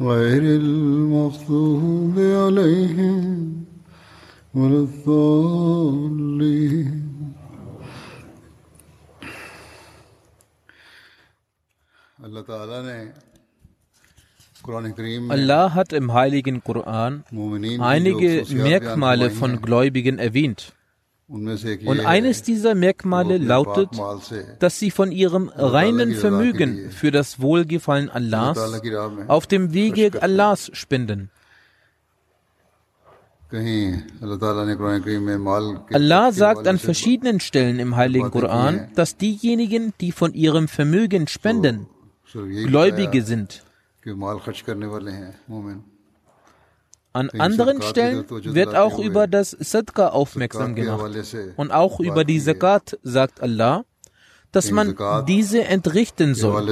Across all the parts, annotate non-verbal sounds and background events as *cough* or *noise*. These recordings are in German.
غير المغضوب عليهم ولا الضالين Allah hat im heiligen Koran einige Merkmale von Gläubigen erwähnt. Und eines dieser Merkmale lautet, dass sie von ihrem reinen Vermögen für das Wohlgefallen Allahs auf dem Wege Allahs spenden. Allah sagt an verschiedenen Stellen im Heiligen Koran, dass diejenigen, die von ihrem Vermögen spenden, Gläubige sind. An anderen Stellen wird auch über das Sadqa aufmerksam gemacht. und auch über die Zakat sagt Allah, dass man diese entrichten soll.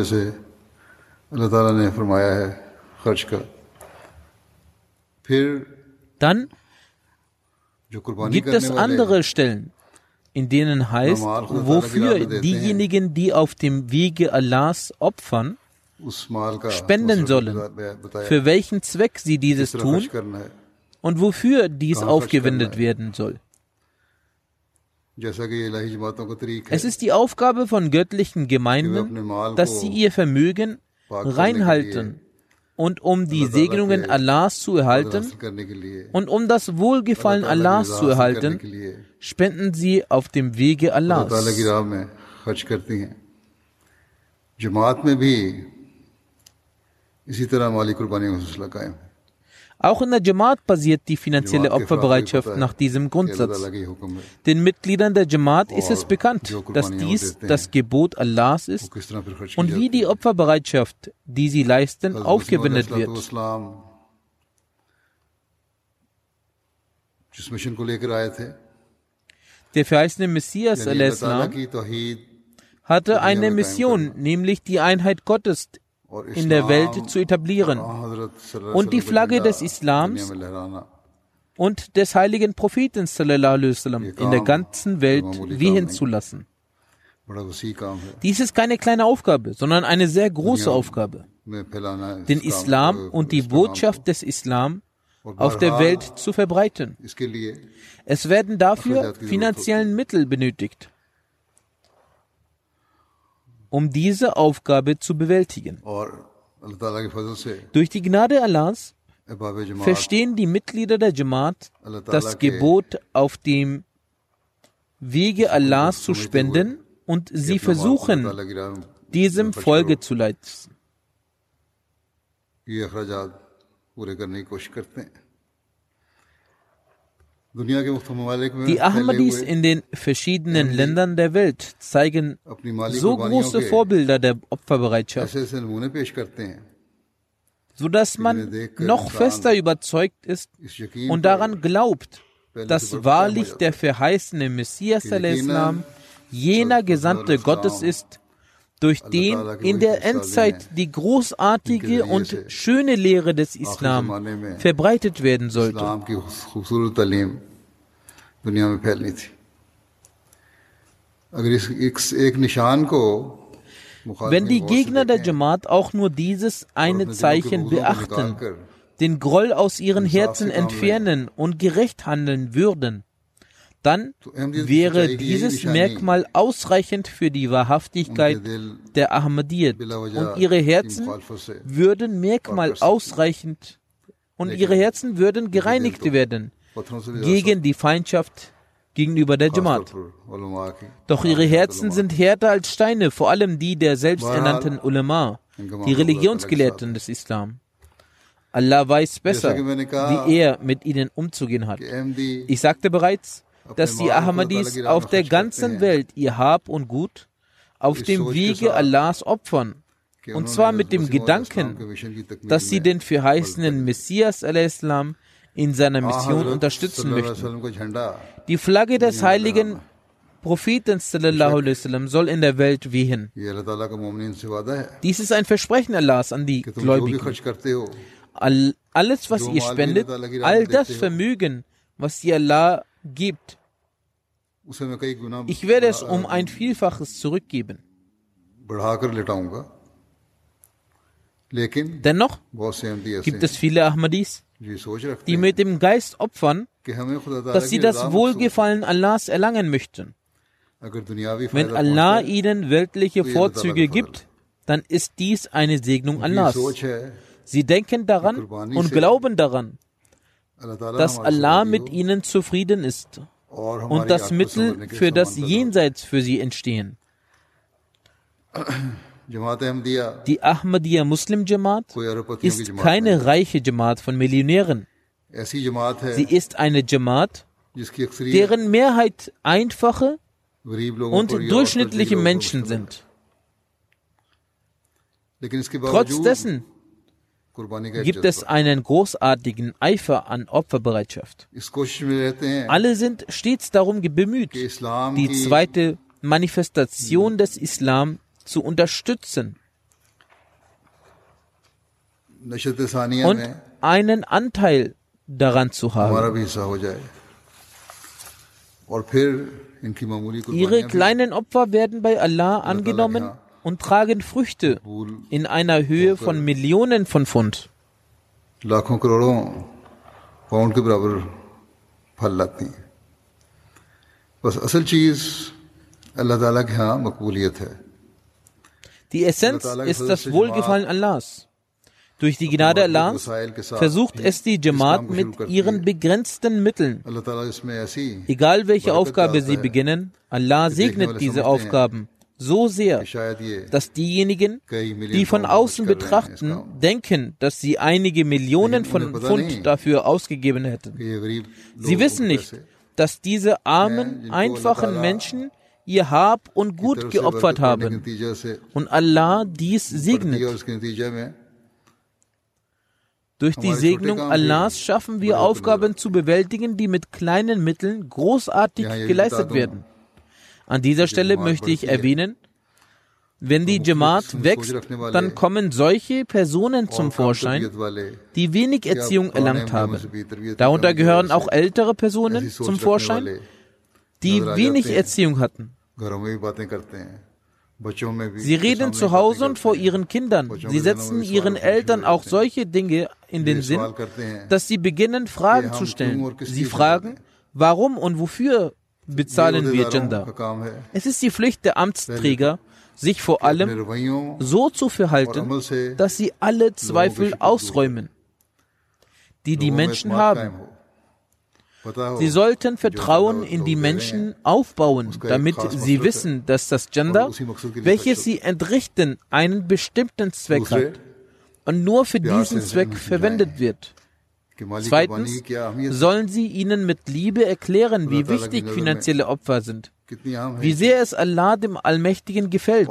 Dann gibt es andere Stellen, in denen heißt, wofür diejenigen, die auf dem Wege Allahs opfern, spenden sollen, für welchen Zweck sie dieses tun? Und wofür dies aufgewendet werden soll. Es ist die Aufgabe von göttlichen Gemeinden, dass sie ihr Vermögen reinhalten und um die Segnungen Allahs zu erhalten und um das Wohlgefallen Allahs zu erhalten, spenden sie auf dem Wege Allahs. Auch in der Jamaat basiert die finanzielle Opferbereitschaft nach diesem Grundsatz. Den Mitgliedern der Jamaat ist es bekannt, dass dies das Gebot Allahs ist und wie die Opferbereitschaft, die sie leisten, aufgewendet wird. Der verheißene Messias hatte eine Mission, nämlich die Einheit Gottes in der Welt zu etablieren und die Flagge des Islams und des heiligen Propheten sallam, in der ganzen Welt wehen zu lassen. Dies ist keine kleine Aufgabe, sondern eine sehr große Aufgabe, den Islam und die Botschaft des Islam auf der Welt zu verbreiten. Es werden dafür finanziellen Mittel benötigt um diese Aufgabe zu bewältigen. Durch die Gnade Allahs verstehen die Mitglieder der Jamaat das Gebot auf dem Wege Allahs zu spenden und sie versuchen, diesem Folge zu leisten. Die Ahmadis in den verschiedenen Ländern der Welt zeigen so große Vorbilder der Opferbereitschaft, sodass man noch fester überzeugt ist und daran glaubt, dass wahrlich der verheißene Messias Islam jener Gesandte Gottes ist, durch den in der Endzeit die großartige und schöne Lehre des Islam verbreitet werden sollte. दुनिया में फैलनी थी। Wenn die Gegner der Jamaat auch nur dieses eine Zeichen beachten, den Groll aus ihren Herzen entfernen und gerecht handeln würden, dann wäre dieses Merkmal ausreichend für die Wahrhaftigkeit der Ahmadiyyat und ihre Herzen würden Merkmal ausreichend und ihre Herzen würden gereinigt werden gegen die Feindschaft gegenüber der Jamaat. Doch ihre Herzen sind härter als Steine, vor allem die der selbsternannten Ulama, die Religionsgelehrten des Islam. Allah weiß besser, wie er mit ihnen umzugehen hat. Ich sagte bereits, dass die Ahmadis auf der ganzen Welt ihr Hab und Gut auf dem Wege Allahs opfern. Und zwar mit dem Gedanken, dass sie den verheißenen Messias al-Islam in seiner Mission unterstützen möchten. Die Flagge des heiligen Propheten sallam, soll in der Welt wehen. Dies ist ein Versprechen Allahs an die Gläubigen. All, alles, was ihr spendet, all das Vermögen, was ihr Allah gibt, ich werde es um ein Vielfaches zurückgeben. Dennoch gibt es viele Ahmadis, die mit dem Geist opfern, dass sie das Wohlgefallen Allahs erlangen möchten. Wenn Allah ihnen weltliche Vorzüge gibt, dann ist dies eine Segnung Allahs. Sie denken daran und glauben daran, dass Allah mit ihnen zufrieden ist und das Mittel für das Jenseits für sie entstehen. *clears throat* Die Ahmadiyya Muslim Jamaat ist keine reiche Jamaat von Millionären. Sie ist eine Jamaat, deren Mehrheit einfache und durchschnittliche Menschen sind. Trotz dessen gibt es einen großartigen Eifer an Opferbereitschaft. Alle sind stets darum bemüht, die zweite Manifestation des Islam zu unterstützen. Und einen Anteil daran zu haben. Ihre kleinen Opfer werden bei Allah angenommen und tragen Früchte in einer Höhe von Millionen von Pfund. Die Essenz ist das Wohlgefallen Allahs. Durch die Gnade Allahs versucht es die Jamaat mit ihren begrenzten Mitteln. Egal welche Aufgabe sie beginnen, Allah segnet diese Aufgaben so sehr, dass diejenigen, die von außen betrachten, denken, dass sie einige Millionen von Pfund dafür ausgegeben hätten. Sie wissen nicht, dass diese armen, einfachen Menschen ihr Hab und Gut geopfert haben. und Allah dies segnet. Durch die Segnung Allahs schaffen wir Aufgaben zu bewältigen, die mit kleinen Mitteln großartig geleistet werden. An dieser Stelle möchte ich erwähnen, wenn die Jamaat wächst, dann kommen solche Personen zum Vorschein, die wenig Erziehung erlangt haben. Darunter gehören auch ältere Personen zum Vorschein, die wenig Erziehung hatten. Sie reden zu Hause und vor ihren Kindern. Sie setzen ihren Eltern auch solche Dinge in den Sinn, dass sie beginnen, Fragen zu stellen. Sie fragen, warum und wofür bezahlen wir Gender? Es ist die Pflicht der Amtsträger, sich vor allem so zu verhalten, dass sie alle Zweifel ausräumen, die die Menschen haben. Sie sollten Vertrauen in die Menschen aufbauen, damit sie wissen, dass das Gender, welches sie entrichten, einen bestimmten Zweck hat und nur für diesen Zweck verwendet wird. Zweitens sollen sie ihnen mit Liebe erklären, wie wichtig finanzielle Opfer sind, wie sehr es Allah dem Allmächtigen gefällt.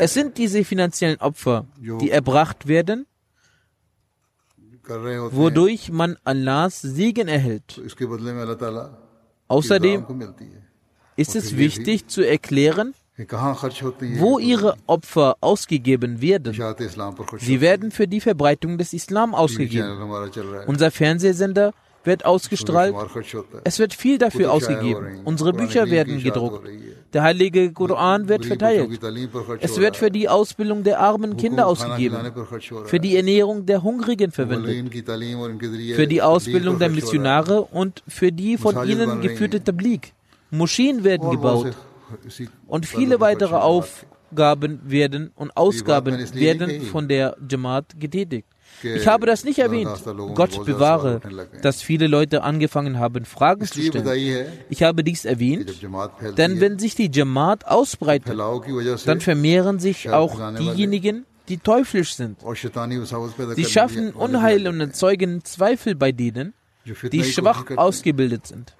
Es sind diese finanziellen Opfer, die erbracht werden, wodurch man Allahs Segen erhält. Außerdem ist es wichtig zu erklären, wo ihre Opfer ausgegeben werden. Sie werden für die Verbreitung des Islam ausgegeben. Unser Fernsehsender wird ausgestrahlt. Es wird viel dafür ausgegeben. Unsere Bücher werden gedruckt. Der heilige Koran wird verteilt. Es wird für die Ausbildung der armen Kinder ausgegeben, für die Ernährung der Hungrigen verwendet, für die Ausbildung der Missionare und für die von ihnen geführte Tablik. Moscheen werden gebaut und viele weitere Aufgaben werden und Ausgaben werden von der Jamaat getätigt. Ich habe das nicht erwähnt. Gott bewahre, dass viele Leute angefangen haben, Fragen zu stellen. Ich habe dies erwähnt, denn wenn sich die Jamaat ausbreitet, dann vermehren sich auch diejenigen, die teuflisch sind. Sie schaffen Unheil und erzeugen Zweifel bei denen, die schwach ausgebildet sind.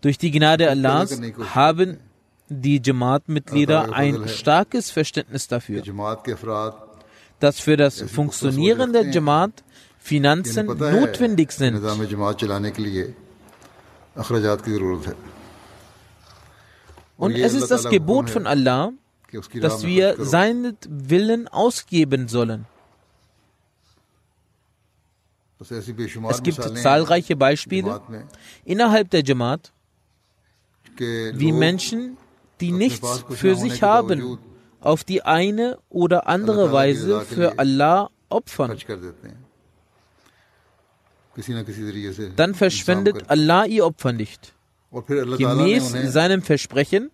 Durch die Gnade Allahs haben die Jamaat-Mitglieder ein starkes Verständnis dafür, dass für das Funktionieren der Jamaat Finanzen notwendig sind. Und es ist das Gebot von Allah, dass wir seinen Willen ausgeben sollen. Es gibt zahlreiche Beispiele innerhalb der Jamaat, wie Menschen, die nichts für sich haben, auf die eine oder andere Weise für Allah opfern. Dann verschwendet Allah ihr Opfer nicht. Gemäß seinem Versprechen.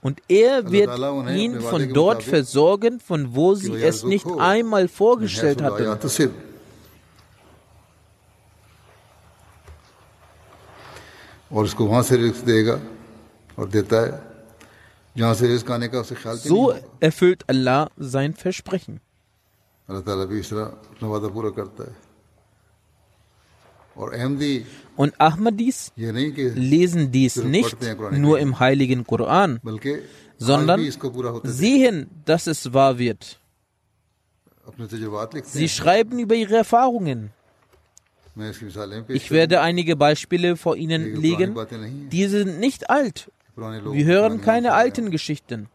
Und er wird ihn von dort versorgen, von wo sie es nicht einmal vorgestellt hatten. So erfüllt Allah sein Versprechen. Und Ahmadis lesen dies nicht nur im heiligen Koran, sondern sehen, dass es wahr wird. Sie schreiben über ihre Erfahrungen. Ich werde einige Beispiele vor Ihnen legen. Diese sind nicht alt. Wir hören keine alten Geschichten.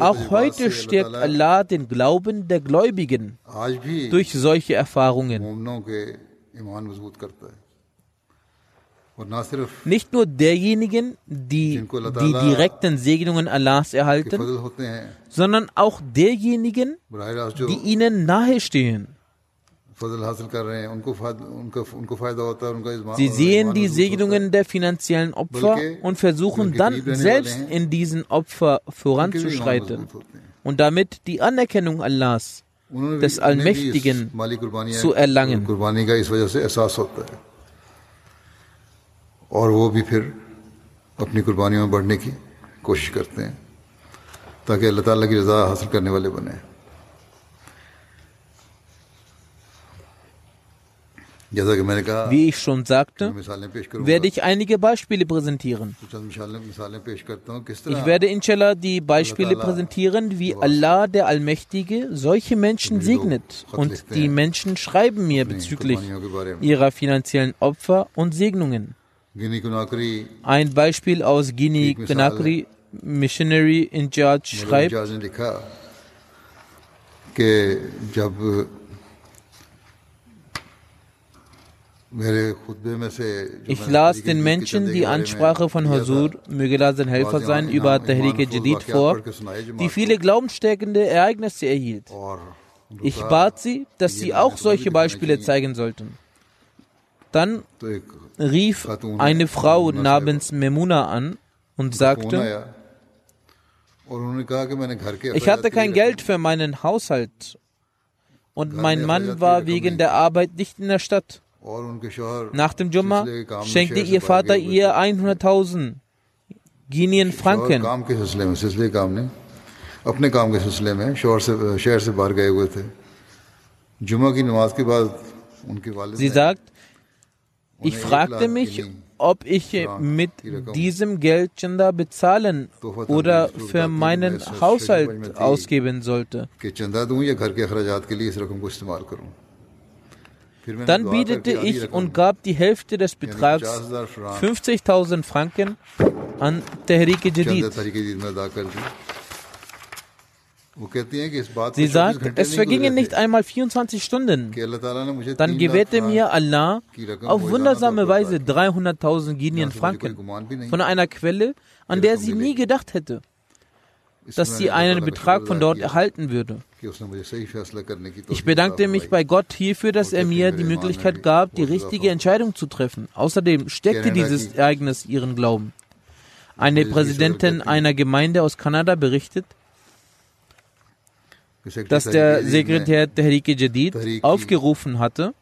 Auch heute stärkt Allah den Glauben der Gläubigen durch solche Erfahrungen. Nicht nur derjenigen, die die direkten Segnungen Allahs erhalten, sondern auch derjenigen, die ihnen nahestehen. Sie sehen die Segnungen der finanziellen Opfer und versuchen dann selbst in diesen Opfer voranzuschreiten und damit die Anerkennung Allahs, des Allmächtigen, zu erlangen. और वो भी फिर अपनी कुर्बानियों में बढ़ने की कोशिश करते हैं ताकि अल्लाह ताला की रज़ा हासिल करने वाले बने Wie ich schon sagte, werde ich einige Beispiele präsentieren. Ich werde inshallah die Beispiele präsentieren, wie Allah der Allmächtige solche Menschen segnet. Und die Menschen schreiben mir bezüglich ihrer finanziellen Opfer und Segnungen. Ein Beispiel aus Guinea Conakry, Missionary in Charge, schreibt, ich las den Menschen die Ansprache von Huzur, möge da sein Helfer sein, über Tahrike Jadid vor, die viele glaubensstärkende Ereignisse erhielt. Ich bat sie, dass sie auch solche Beispiele zeigen sollten. Dann rief eine Frau namens Memuna an und sagte, ich hatte kein Geld für meinen Haushalt. Und mein Mann war wegen der Arbeit nicht in der Stadt. Nach dem Jumma schenkte ihr Vater ihr 100.000 Guinean Franken. अपने काम के सिलसिले में शहर से शहर से बाहर गए हुए थे जुमा की नमाज के बाद उनके वालिद Sie sagt, ich fragte mich, ob ich mit diesem Geld Chanda bezahlen oder für meinen Haushalt ausgeben sollte. Dann bietete ich und gab die Hälfte des Betrags 50.000 Franken an Tehrike Jadid. Sie. Sagt, es vergingen nicht einmal 24 Stunden. Dann gewährte mir Allah auf wundersame Weise 300.000 Guinea Franken von einer Quelle, an der sie nie gedacht hätte, dass sie einen Betrag von dort erhalten würde. Ich bedankte mich bei Gott hierfür, dass er mir die Möglichkeit gab, die richtige Entscheidung zu treffen. Außerdem steckte dieses Ereignis ihren Glauben. Eine Präsidentin einer Gemeinde aus Kanada berichtet, dass der Sekretär Tehrike Jadid aufgerufen hatte,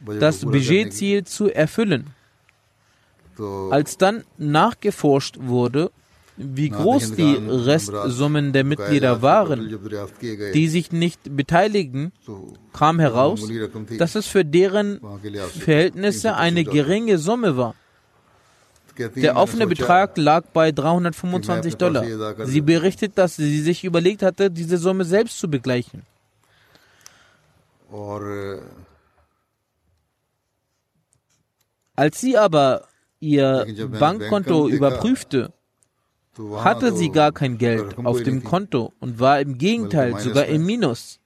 das Budgetziel zu erfüllen. Als dann nachgeforscht wurde, wie groß die Restsummen der Mitglieder waren, die sich nicht beteiligen, kam heraus, dass es für deren Verhältnisse eine geringe Summe war. Der offene Betrag lag bei 325 Dollar. Sie berichtet, dass sie sich überlegt hatte, diese Summe selbst zu begleichen. Als sie aber ihr Bankkonto überprüfte, hatte sie gar kein Geld auf dem Konto und war im Gegenteil sogar im Minus.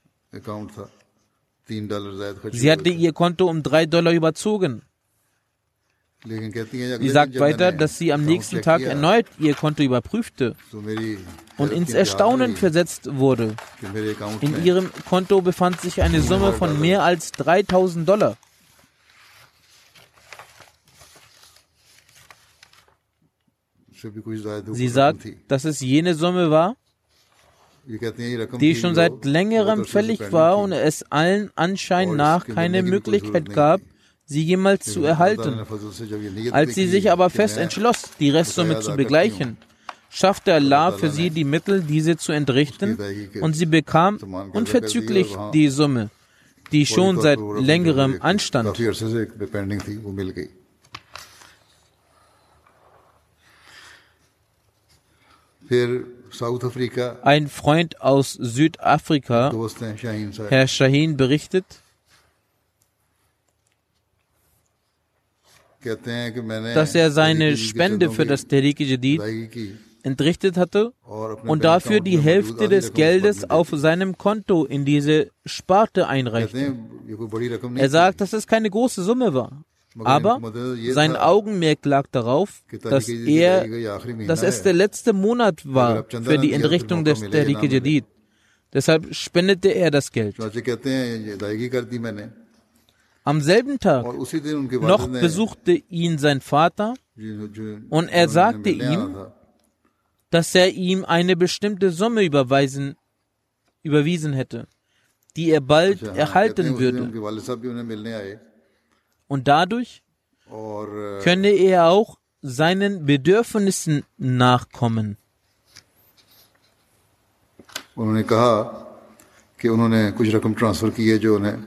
Sie hatte ihr Konto um drei Dollar überzogen. Sie sagt weiter, dass sie am nächsten Tag erneut ihr Konto überprüfte und ins Erstaunen versetzt wurde. In ihrem Konto befand sich eine Summe von mehr als 3000 Dollar. Sie sagt, dass es jene Summe war, die schon seit längerem fällig war und es allen Anschein nach keine Möglichkeit gab, sie jemals zu erhalten. Als sie sich aber fest entschloss, die Restsumme zu begleichen, schaffte Allah für sie die Mittel, diese zu entrichten, und sie bekam unverzüglich die Summe, die schon seit längerem anstand. Ein Freund aus Südafrika, Herr Shaheen, berichtet, dass er seine Spende für das Tehrik Jadid entrichtet hatte und dafür die Hälfte des Geldes auf seinem Konto in diese Sparte einreichte. Er sagt, dass es keine große Summe war. Aber sein Augenmerk lag darauf, dass, er, dass es der letzte Monat war für die Entrichtung des Tehrik Jadid. Deshalb spendete er das Geld. Am selben Tag noch besuchte ihn sein Vater und er sagte ihm, dass er ihm eine bestimmte Summe überweisen, überwiesen hätte, die er bald erhalten würde Und dadurch könne er auch seinen Bedürfnissen nachkommen. उन्होंने कहा कि उन्होंने कुछ रकम ट्रांसफर की है जो उन्हें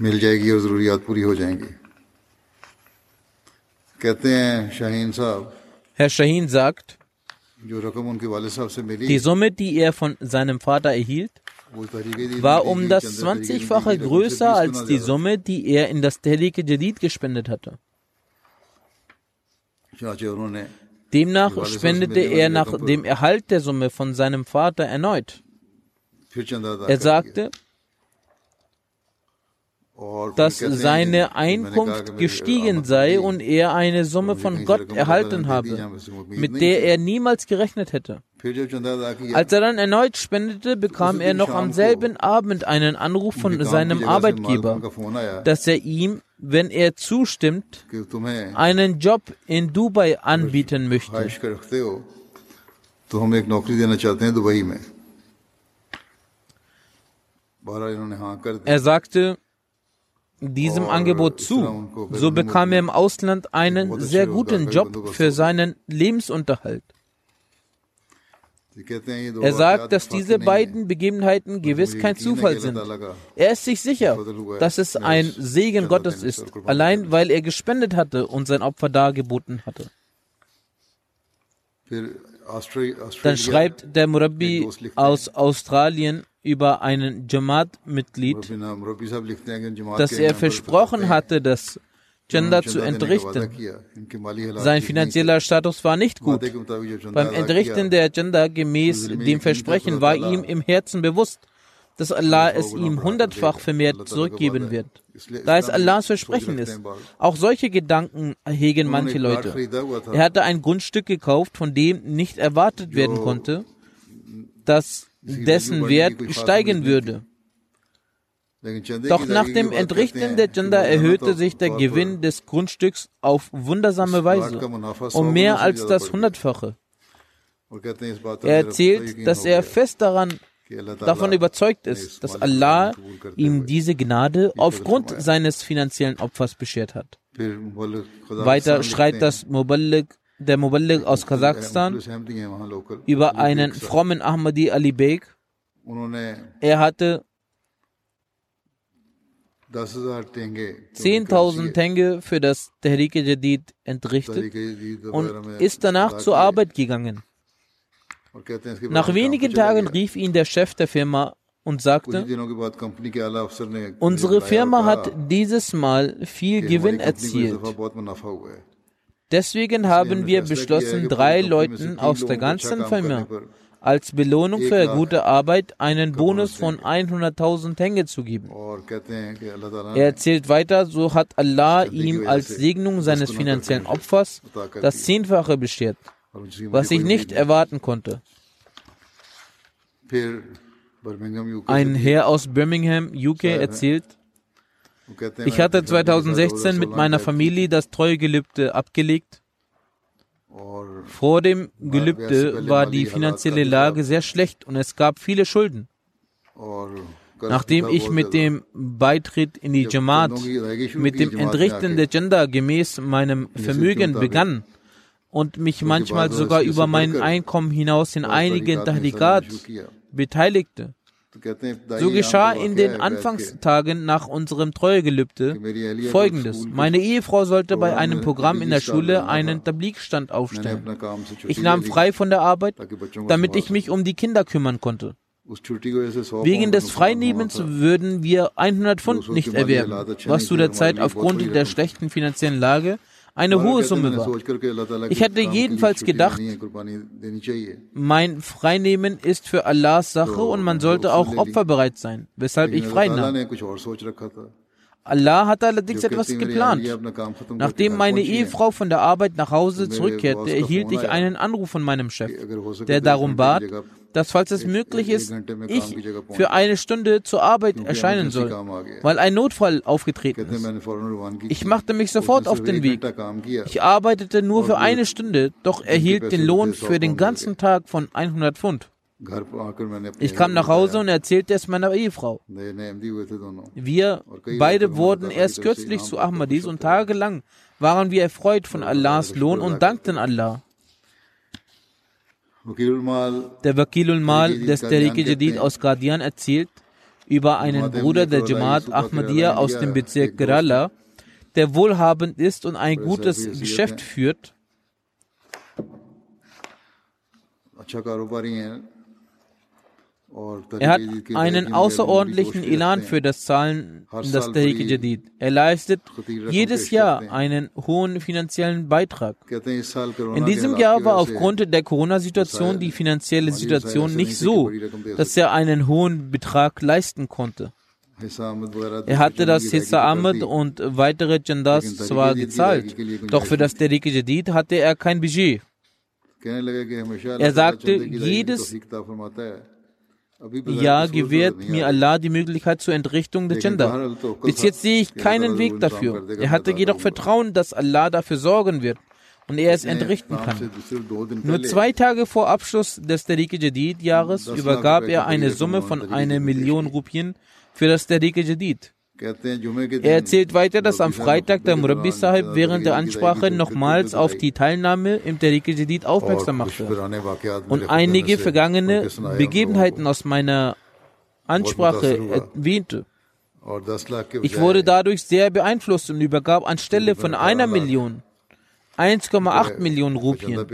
मिल जाएगी और ज़रूरियात पूरी हो जाएंगी कहते हैं शाहीन साहब Herr Shaheen sagt, जो रकम उनके वाले साहब से मिली die Summe, die er von seinem Vater erhielt, वो तहरीक war um das 20-fache größer als die Summe, die er in das Tehlike Jadid gespendet hatte. Demnach spendete er nach dem Erhalt der Summe von seinem Vater erneut. Er sagte, dass seine Einkunft gestiegen sei und er eine Summe von Gott erhalten habe, mit der er niemals gerechnet hätte. Als er dann erneut spendete, bekam er noch am selben Abend einen Anruf von seinem Arbeitgeber, dass er ihm, wenn er zustimmt, einen Job in Dubai anbieten möchte. Er sagte, diesem Angebot zu. So bekam er im Ausland einen sehr guten Job für seinen Lebensunterhalt. Er sagt, dass diese beiden Begebenheiten gewiss kein Zufall sind. Er ist sich sicher, dass es ein Segen Gottes ist, allein weil er gespendet hatte und sein Opfer dargeboten hatte. Dann schreibt der Murabi aus Australien, über einen Jamaat-Mitglied, dass er versprochen hatte, das Gender zu entrichten. Sein finanzieller Status war nicht gut. Beim Entrichten der Gender gemäß dem Versprechen war ihm im Herzen bewusst, dass Allah es ihm hundertfach vermehrt zurückgeben wird, da es Allahs Versprechen ist. Auch solche Gedanken hegen manche Leute. Er hatte ein Grundstück gekauft, von dem nicht erwartet werden konnte, dass dessen Wert steigen würde. Doch nach dem Entrichten der Gender erhöhte sich der Gewinn des Grundstücks auf wundersame Weise um mehr als das Hundertfache. Er erzählt, dass er fest daran davon überzeugt ist, dass Allah ihm diese Gnade aufgrund seines finanziellen Opfers beschert hat. Weiter schreit das Muballig, der Muballig aus Kasachstan über einen frommen Ahmadi Ali Beg. Er hatte 10.000 Tenge. für das Tehrik Jadid entrichtet und ist danach zur Arbeit gegangen. Nach wenigen Tagen rief ihn der Chef der Firma und sagte, unsere Firma hat dieses Mal viel Gewinn erzielt. Deswegen haben wir beschlossen, drei Leuten aus der ganzen Firma als Belohnung für gute Arbeit einen Bonus von 100.000 Tenge zu geben. Er erzählt weiter, so hat Allah ihm als Segnung seines finanziellen Opfers das Zehnfache beschert, was ich nicht erwarten konnte. Ein Herr aus Birmingham, UK, erzählt, ich hatte 2016 mit meiner Familie das Treuegelübde abgelegt. Vor dem Gelübde war die finanzielle Lage sehr schlecht und es gab viele Schulden. Nachdem ich mit dem Beitritt in die Jamaat, mit dem Entrichten der Gender gemäß meinem Vermögen begann und mich manchmal sogar über mein Einkommen hinaus in einigen Tahdikat beteiligte, so geschah in den Anfangstagen nach unserem Treuegelübde folgendes. Meine Ehefrau sollte bei einem Programm in der Schule einen Tablikstand aufstellen. Ich nahm frei von der Arbeit, damit ich mich um die Kinder kümmern konnte. Wegen des Freinehmens würden wir 100 Pfund nicht erwerben, was zu der Zeit aufgrund der schlechten finanziellen Lage eine hohe Summe war. Ich hatte jedenfalls gedacht, mein Freinehmen ist für Allahs Sache und man sollte auch opferbereit sein, weshalb ich freinahm. Allah hatte allerdings etwas geplant. Nachdem meine Ehefrau von der Arbeit nach Hause zurückkehrte, erhielt ich einen Anruf von meinem Chef, der darum bat, dass falls es möglich ist, ich für eine Stunde zur Arbeit erscheinen soll, weil ein Notfall aufgetreten ist. Ich machte mich sofort auf den Weg. Ich arbeitete nur für eine Stunde, doch erhielt den Lohn für den ganzen Tag von 100 Pfund. Ich kam nach Hause und erzählte es meiner Ehefrau. Wir beide wurden erst kürzlich zu Ahmadis und tagelang waren wir erfreut von Allahs Lohn und dankten Allah. Der Wakilul Mal des Tariq Jadid aus Qadian erzählt über einen Bruder der Jamaat Ahmadiyya aus dem Bezirk Kerala, der wohlhabend ist und ein gutes Geschäft führt. Er hat einen außerordentlichen Elan für das Zahlen in das Tehrik Jadid. Er leistet jedes Jahr einen hohen finanziellen Beitrag. In diesem Jahr war aufgrund der Corona-Situation die finanzielle Situation nicht so, dass er einen hohen Betrag leisten konnte. Er hatte das Hissa Ahmed und weitere Jandas zwar gezahlt, doch für das Tehrik Jadid hatte er kein Budget. Er sagte, jedes ja, gewährt mir Allah die Möglichkeit zur Entrichtung der Gender. Bis jetzt sehe ich keinen Weg dafür. Er hatte jedoch Vertrauen, dass Allah dafür sorgen wird und er es entrichten kann. Nur zwei Tage vor Abschluss des Tariq Jadid Jahres übergab er eine Summe von einer Million Rupien für das Tariq Jadid. Er erzählt weiter, dass am Freitag der Murabbi Sahib während der Ansprache nochmals auf die Teilnahme im Tariq Jadid aufmerksam machte. und einige vergangene Begebenheiten aus meiner Ansprache erwähnte. Ich wurde dadurch sehr beeinflusst und übergab anstelle von einer Million 1,8 Millionen Rupien.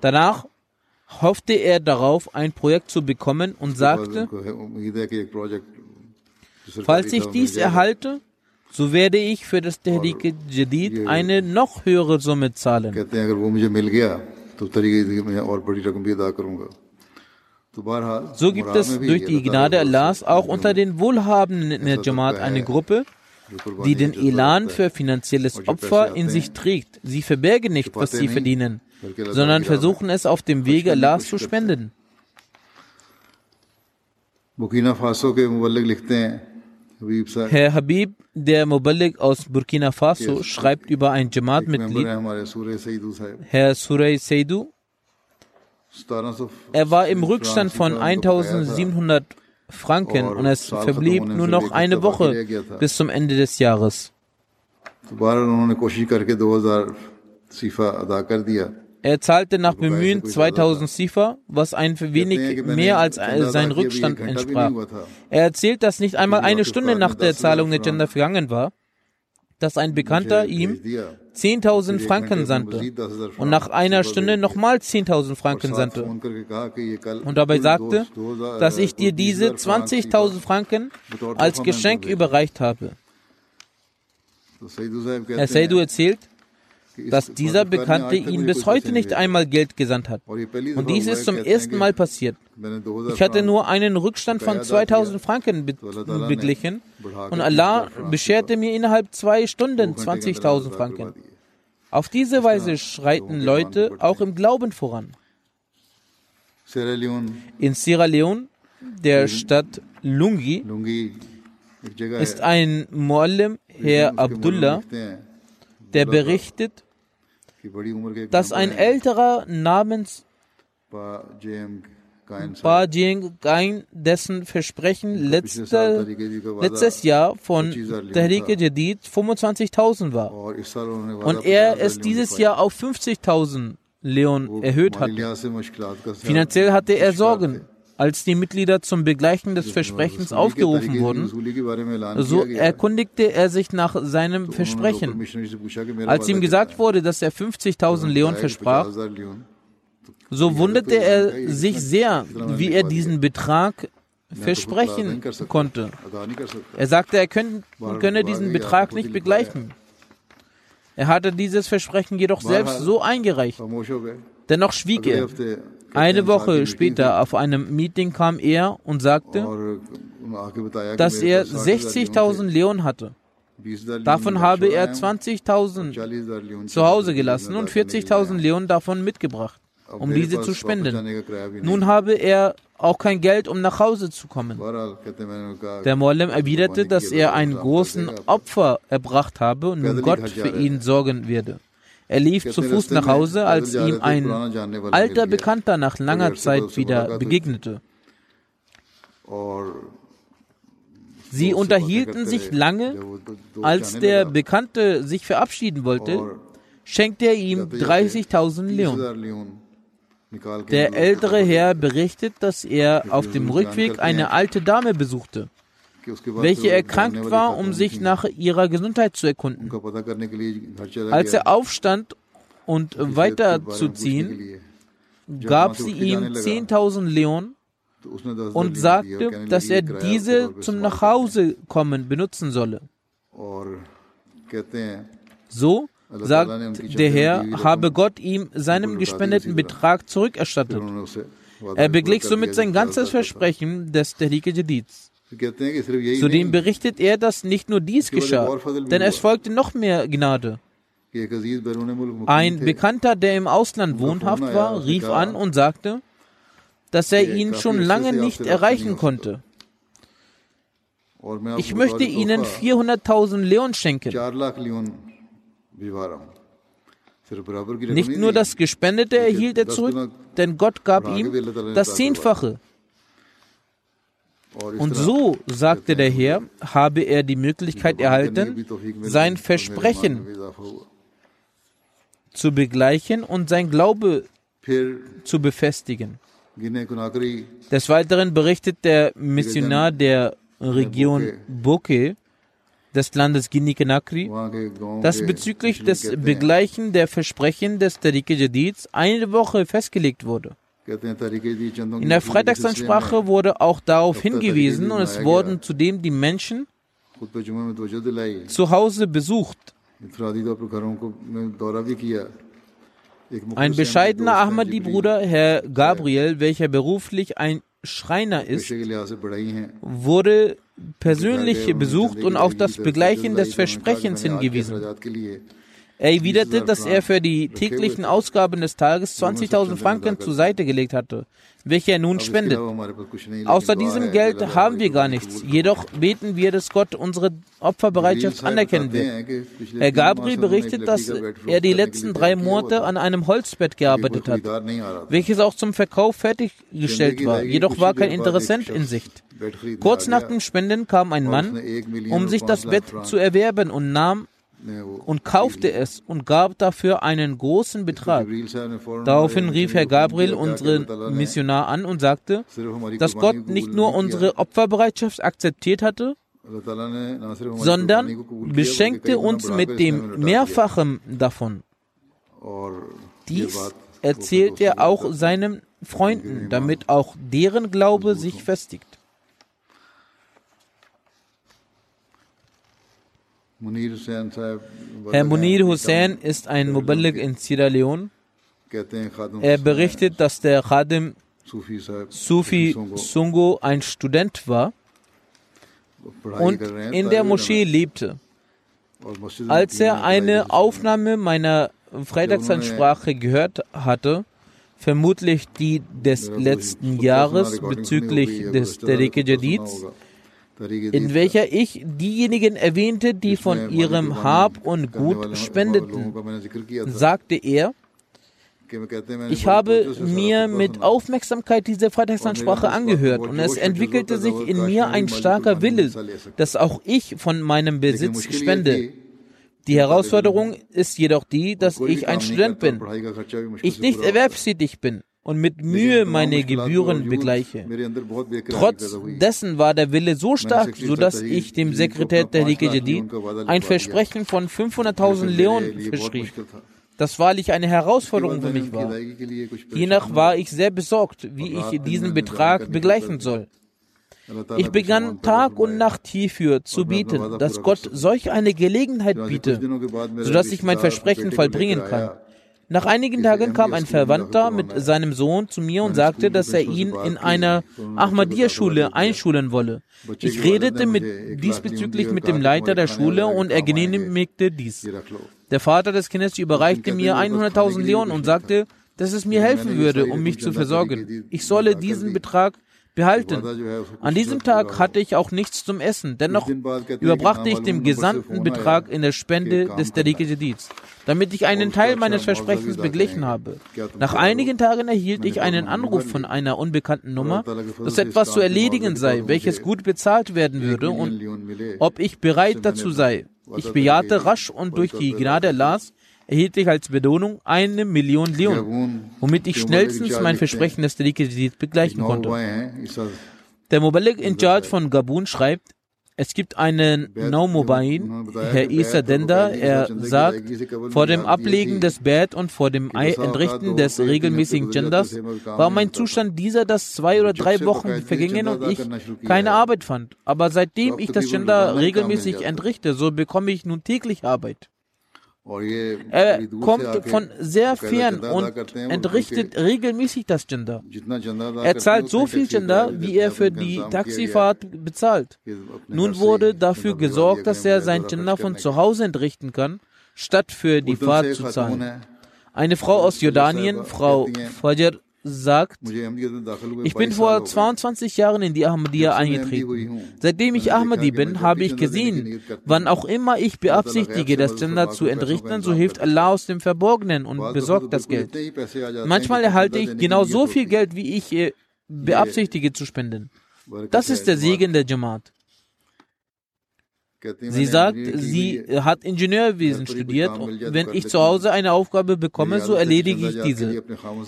Danach hoffte er darauf, ein Projekt zu bekommen und sagte, falls ich dies erhalte, so werde ich für das Tehrik Jadid eine noch höhere Summe zahlen. So gibt es durch die Gnade Allahs auch unter den Wohlhabenden in der Jamaat eine Gruppe, die den Elan für finanzielles Opfer in sich trägt. Sie verbergen nicht, was sie verdienen, sondern versuchen es auf dem Wege Allahs zu spenden. Herr Habib, der Muballik aus Burkina Faso, schreibt über ein Jamaat-Mitglied, Herr Surey Seidu. Er war im Rückstand von 1700 Franken und es verblieb nur noch eine Woche bis zum Ende des Jahres. Er zahlte nach Bemühen 2000 Sifa, was ein wenig mehr als sein Rückstand entsprach. Er erzählt, dass nicht einmal eine Stunde nach der Zahlung der Gender vergangen war, dass ein Bekannter ihm 10.000 Franken sandte. Und nach einer Stunde nochmal 10.000 Franken sandte. und dabei sagte, dass ich dir diese 20.000 Franken als Geschenk überreicht habe. Herr Seidu erzählt, dass dieser Bekannte ihm bis heute nicht einmal Geld gesandt hat. Und dies ist zum ersten Mal passiert. Ich hatte nur einen Rückstand von 2000 Franken be beglichen und Allah bescherte mir innerhalb zwei Stunden 20.000 Franken. Auf diese Weise schreiten Leute auch im Glauben voran. In Sierra Leone, der Stadt Lungi, ist ein Muallim, Herr Abdullah, der berichtet, dass ein älterer namens Ba Jing Gain, dessen Versprechen letzte, letztes Jahr von Tehrik Jadid 25.000 war. und er es dieses Jahr auf 50.000 Leon erhöht hatte. Finanziell hatte er Sorgen. Als die Mitglieder zum Begleichen des Versprechens aufgerufen wurden, so erkundigte er sich nach seinem Versprechen. Als ihm gesagt wurde, dass er 50.000 Leon versprach, so wunderte er sich sehr, wie er diesen Betrag versprechen konnte. Er sagte, er könne, könne diesen Betrag nicht begleichen. Er hatte dieses Versprechen jedoch selbst so eingereicht. Dennoch schwieg er. Eine Woche später auf einem Meeting kam er und sagte, dass er 60.000 Leon hatte. Davon habe er 20.000 zu Hause gelassen und 40.000 Leon davon mitgebracht um diese zu spenden. Nun habe er auch kein Geld, um nach Hause zu kommen. Der Mollem erwiderte, dass er einen großen Opfer erbracht habe und nun Gott für ihn sorgen werde. Er lief zu Fuß nach Hause, als ihm ein alter Bekannter nach langer Zeit wieder begegnete. Sie unterhielten sich lange. Als der Bekannte sich verabschieden wollte, schenkte er ihm 30.000 Leon. Der ältere Herr berichtet, dass er auf dem Rückweg eine alte Dame besuchte, welche erkrankt war, um sich nach ihrer Gesundheit zu erkunden. Als er aufstand und weiterzuziehen, gab sie ihm 10.000 Leon und sagte, dass er diese zum Nachhausekommen benutzen solle. So sagt der Herr, habe Gott ihm seinen gespendeten Betrag zurückerstattet. Er beglich somit sein ganzes Versprechen des Tehrik Jadids. Zudem berichtet er, dass nicht nur dies geschah, denn es folgte noch mehr Gnade. Ein Bekannter, der im Ausland wohnhaft war, rief an und sagte, dass er ihn schon lange nicht erreichen konnte. Ich möchte Ihnen 400.000 Leon schenken. Nicht nur das Gespendete erhielt er zurück, denn Gott gab ihm das Zehnfache. Und so, sagte der Herr, habe er die Möglichkeit erhalten, sein Versprechen zu begleichen und sein Glaube zu befestigen. Des Weiteren berichtet der Missionar der Region Boke, des Landes Guinea-Conakry, dass bezüglich des Begleichen der Versprechen des Tariq Jadids eine Woche festgelegt wurde. In der Freitagsansprache wurde auch darauf hingewiesen und es wurden zudem die Menschen zu Hause besucht. Ein bescheidener Ahmadi-Bruder, Herr Gabriel, welcher beruflich ein Schreiner ist, wurde persönlich besucht und auf das Begleichen des Versprechens hingewiesen. Er erwiderte, dass er für die täglichen Ausgaben des Tages 20.000 Franken zur Seite gelegt hatte, welche er nun spendet. Außer diesem Geld haben wir gar nichts. Jedoch beten wir, dass Gott unsere Opferbereitschaft anerkennen wird. Herr Gabriel berichtet, dass er die letzten drei Monate an einem Holzbett gearbeitet hat, welches auch zum Verkauf fertiggestellt war. Jedoch war kein Interessent in Sicht. Kurz nach dem Spenden kam ein Mann, um sich das Bett zu erwerben und nahm und kaufte es und gab dafür einen großen Betrag. Daraufhin rief Herr Gabriel unseren Missionar an und sagte, dass Gott nicht nur unsere Opferbereitschaft akzeptiert hatte, sondern beschenkte uns mit dem Mehrfachen davon. Dies erzählt er auch seinen Freunden, damit auch deren Glaube sich festigt. Herr Munir Hussein ist ein Muballigh in Sierra Leone. Er berichtet, dass der Khadim Sufi Sungo ein Student war und in der Moschee lebte. Als er eine Aufnahme meiner Freitagsansprache gehört hatte, vermutlich die des letzten Jahres bezüglich des Tariq Jadids, in welcher ich diejenigen erwähnte, die von ihrem Hab und Gut spendeten, sagte er, ich habe mir mit Aufmerksamkeit diese Freitagsansprache angehört. Und es entwickelte sich in mir ein starker Wille, dass auch ich von meinem Besitz spende. Die Herausforderung ist jedoch die, dass ich ein Student bin, ich nicht erwerbstätig bin und mit Mühe meine Gebühren begleiche. Trotz dessen war der Wille so stark, sodass ich dem Sekretär der Jadid ein Versprechen von 500.000 Leon verschrieb. Das wahrlich eine Herausforderung für mich war. Hiernach war ich sehr besorgt, wie ich diesen Betrag begleichen soll. Ich begann Tag und Nacht hierfür zu beten, dass Gott solch eine Gelegenheit biete, sodass ich mein Versprechen vollbringen kann. Nach einigen Tagen kam ein Verwandter mit seinem Sohn zu mir und sagte, dass er ihn in einer Ahmadiyya-Schule einschulen wolle. Ich redete mit, diesbezüglich mit dem Leiter der Schule und er genehmigte dies. Der Vater des Kindes überreichte mir 100.000 Leon und sagte, dass es mir helfen würde, um mich zu versorgen. Ich solle diesen Betrag behalten. An diesem Tag hatte ich auch nichts zum Essen, dennoch überbrachte ich den gesamten Betrag in der Spende des Tariq Jadid's, damit ich einen Teil meines Versprechens beglichen habe. Nach einigen Tagen erhielt ich einen Anruf von einer unbekannten Nummer, dass etwas zu erledigen sei, welches gut bezahlt werden würde und ob ich bereit dazu sei. Ich bejahte rasch und durch die Gnade Allahs erhielt ich als Belohnung eine Million Leon, womit ich schnellstens mein Versprechen des Tariq begleichen konnte. Der Mobalik in Charge von Gabun schreibt, es gibt einen Naumobain, Herr Isa Denda, er sagt, vor dem Ablegen des Bett und vor dem Entrichten des regelmäßigen Genders war mein Zustand dieser, dass zwei oder drei Wochen vergingen und ich keine Arbeit fand. Aber seitdem ich das Gender regelmäßig entrichte, so bekomme ich nun täglich Arbeit. Er kommt von sehr fern und entrichtet regelmäßig das Gender. Er zahlt so viel Gender, wie er für die Taxifahrt bezahlt. Nun wurde dafür gesorgt, dass er sein Gender von zu Hause entrichten kann, statt für die Fahrt zu zahlen. Eine Frau aus Jordanien, Frau Fajr sagt, ich bin vor 22 Jahren in die Ahmadiyya eingetreten. Seitdem ich Ahmadi bin, habe ich gesehen, wann auch immer ich beabsichtige, das Gender zu entrichten, so hilft Allah aus dem Verborgenen und besorgt das Geld. Manchmal erhalte ich genau so viel Geld, wie ich äh, beabsichtige zu spenden. Das ist der Segen der Jamaat. Sie sagt, sie hat Ingenieurwesen studiert und wenn ich zu Hause eine Aufgabe bekomme, so erledige ich diese.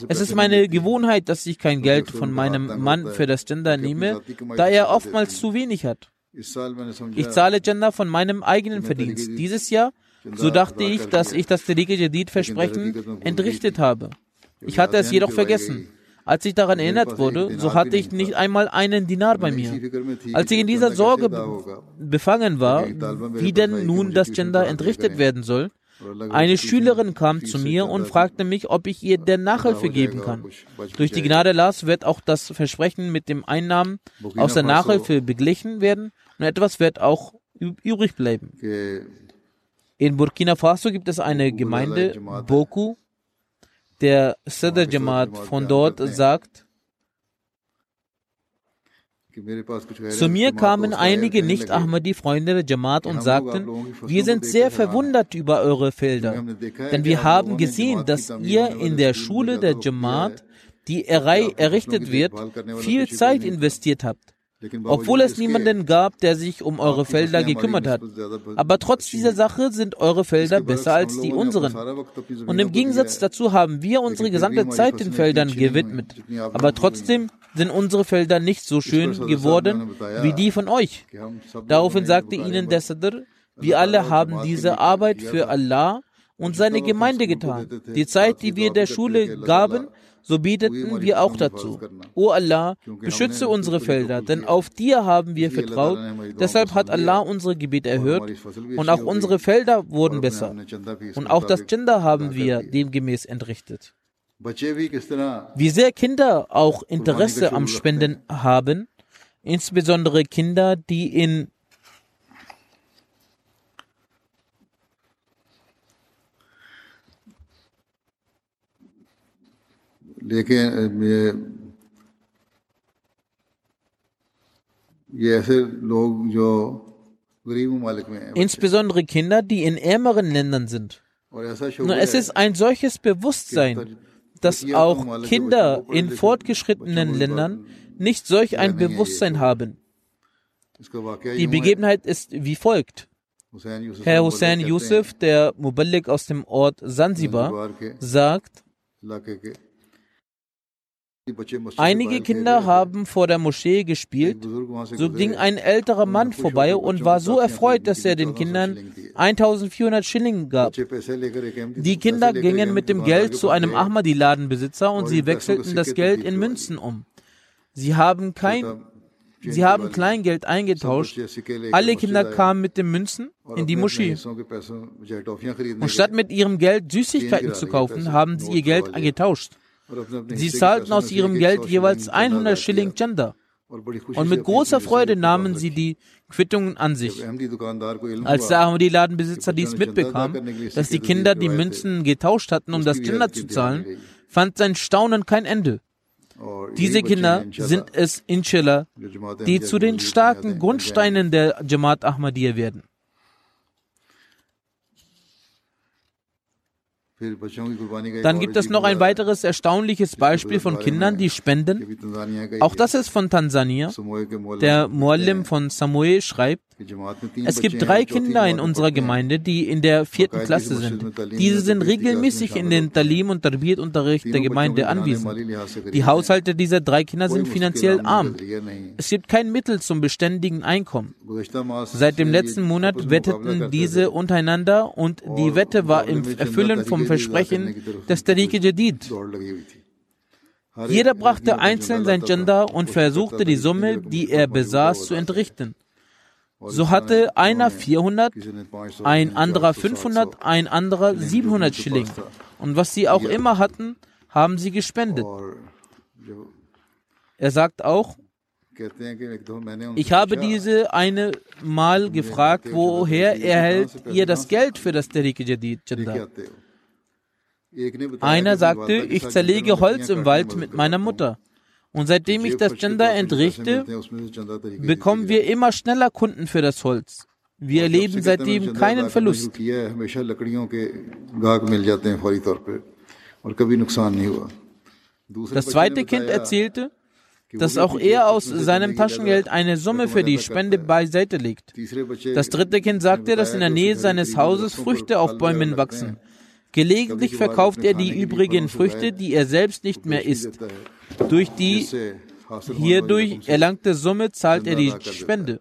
Es ist meine Gewohnheit, dass ich kein Geld von meinem Mann für das Gender nehme, da er oftmals zu wenig hat. Ich zahle Gender von meinem eigenen Verdienst. Dieses Jahr, so dachte ich, dass ich das Tariq Jadid Versprechen entrichtet habe. Ich hatte es jedoch vergessen. Als ich daran erinnert wurde, so hatte ich nicht einmal einen Dinar bei mir. Als ich in dieser Sorge befangen war, wie denn nun das Gender entrichtet werden soll, eine Schülerin kam zu mir und fragte mich, ob ich ihr denn Nachhilfe geben kann. Durch die Gnade Allahs wird auch das Versprechen mit dem Einnahmen aus der Nachhilfe beglichen werden und etwas wird auch übrig bleiben. In Burkina Faso gibt es eine Gemeinde, Boku. Der Sadr Jamaat von dort sagt, zu mir kamen einige Nicht-Ahmadi-Freunde der Jamaat und sagten, wir sind sehr verwundert über eure Felder, denn wir haben gesehen, dass ihr in der Schule der Jamaat, die errichtet wird, viel Zeit investiert habt obwohl es niemanden gab, der sich um eure Felder gekümmert hat. Aber trotz dieser Sache sind eure Felder besser als die unseren. Und im Gegensatz dazu haben wir unsere gesamte Zeit den Feldern gewidmet. Aber trotzdem sind unsere Felder nicht so schön geworden wie die von euch. Daraufhin sagte ihnen der Sadr, wir alle haben diese Arbeit für Allah und seine Gemeinde getan. Die Zeit, die wir der Schule gaben, so beteten wir auch dazu. O Allah, beschütze unsere Felder, denn auf dir haben wir vertraut. Deshalb hat Allah unsere Gebete erhört und auch unsere Felder wurden besser. Und auch das Gender haben wir demgemäß entrichtet. Wie sehr Kinder auch Interesse am Spenden haben, insbesondere Kinder, die in लेके Insbesondere Kinder, die in ärmeren Ländern sind. Nur es ist ein solches Bewusstsein, dass auch Kinder in fortgeschrittenen Ländern nicht solch ein Bewusstsein haben. Die Begebenheit ist wie folgt. Herr Hussein Yusuf, der Mubalik aus dem Ort Zanzibar, sagt, Einige Kinder haben vor der Moschee gespielt. So ging ein älterer Mann vorbei und war so erfreut, dass er den Kindern 1400 Schilling gab. Die Kinder gingen mit dem Geld zu einem Ahmadi-Ladenbesitzer und sie wechselten das Geld in Münzen um. Sie haben kein Sie haben Kleingeld eingetauscht. Alle Kinder kamen mit den Münzen in die Moschee. Und statt mit ihrem Geld Süßigkeiten zu kaufen, haben sie ihr Geld getauscht. Sie zahlten aus ihrem Geld jeweils 100 Schilling Chanda. Und mit großer Freude nahmen sie die Quittungen an sich. Als der Ahmadi-Ladenbesitzer dies mitbekam, dass die Kinder die Münzen getauscht hatten, um das Chanda zu zahlen, fand sein Staunen kein Ende. Diese Kinder sind es, inshallah, die zu den starken Grundsteinen der Jamaat Ahmadiyya werden. Dann gibt es noch ein weiteres erstaunliches Beispiel von Kindern, die spenden. Auch das ist von Tansania. Der Muallim von Samoe schreibt, es gibt drei Kinder in unserer Gemeinde, die in der vierten Klasse sind. Diese sind regelmäßig in den Talim- und Tarbiyat-Unterricht der Gemeinde anwesend. Die Haushalte dieser drei Kinder sind finanziell arm. Es gibt kein Mittel zum beständigen Einkommen. Seit dem letzten Monat wetteten diese untereinander und die Wette war im Erfüllen vom Versprechen des Tariq Jadid. Jeder brachte einzeln sein Gender und versuchte die Summe, die er besaß, zu entrichten. So hatte einer 400, ein anderer 500, ein anderer 700 Schilling. Und was sie auch immer hatten, haben sie gespendet. Er sagt auch, ich habe diese eine Mal gefragt, woher erhält ihr das Geld für das Tariq Jadid Chanda? Einer sagte, ich zerlege Holz im Wald mit meiner Mutter. Und seitdem ich das Gender entrichte, bekommen wir immer schneller Kunden für das Holz. Wir erleben seitdem keinen Verlust. Das zweite Kind erzählte, dass auch er aus seinem Taschengeld eine Summe für die Spende beiseite legt. Das dritte Kind sagte, dass in der Nähe seines Hauses Früchte auf Bäumen wachsen. Gelegentlich verkauft er die übrigen Früchte, die er selbst nicht mehr isst. Durch die hierdurch erlangte Summe zahlt er die Spende.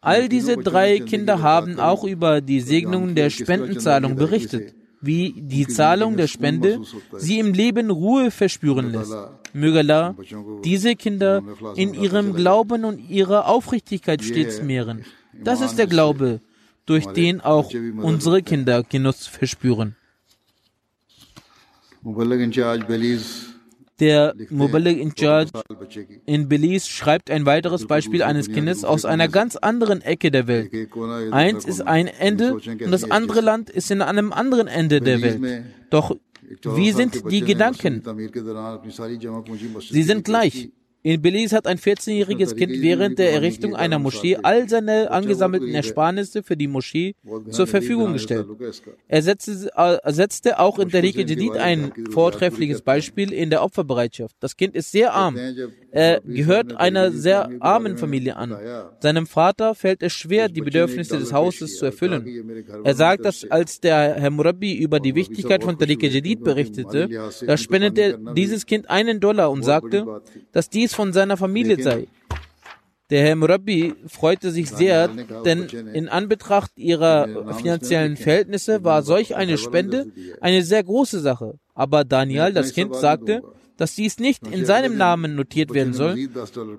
All diese drei Kinder haben auch über die Segnungen der Spendenzahlung berichtet. wie die Zahlung der Spende sie im Leben Ruhe verspüren lässt. Möge Allah diese Kinder in ihrem Glauben und ihrer Aufrichtigkeit stets mehren. Das ist der Glaube, durch den auch unsere Kinder Genuss verspüren. Der Muballigh in Charge in Belize schreibt ein weiteres Beispiel eines Kindes aus einer ganz anderen Ecke der Welt. Eins ist ein Ende und das andere Land ist in einem anderen Ende der Welt. Doch wie sind die Gedanken? Sie sind gleich. In Belize hat ein 14-jähriges Kind während der Errichtung einer Moschee all seine angesammelten Ersparnisse für die Moschee zur Verfügung gestellt. Er setzte, äh, setzte auch in Tariq Jadid ein vortreffliches Beispiel in der Opferbereitschaft. Das Kind ist sehr arm. Er gehört einer sehr armen Familie an. Seinem Vater fällt es schwer, die Bedürfnisse des Hauses zu erfüllen. Er sagt, dass als der Herr Murabi über die Wichtigkeit von Tariq Jadid berichtete, da spendete dieses Kind einen Dollar und sagte, dass dies von seiner Familie sei. Der Herr Murabi freute sich sehr, denn in Anbetracht ihrer finanziellen Verhältnisse war solch eine Spende eine sehr große Sache. Aber Daniel, das Kind, sagte, dass dies nicht in seinem Namen notiert werden soll.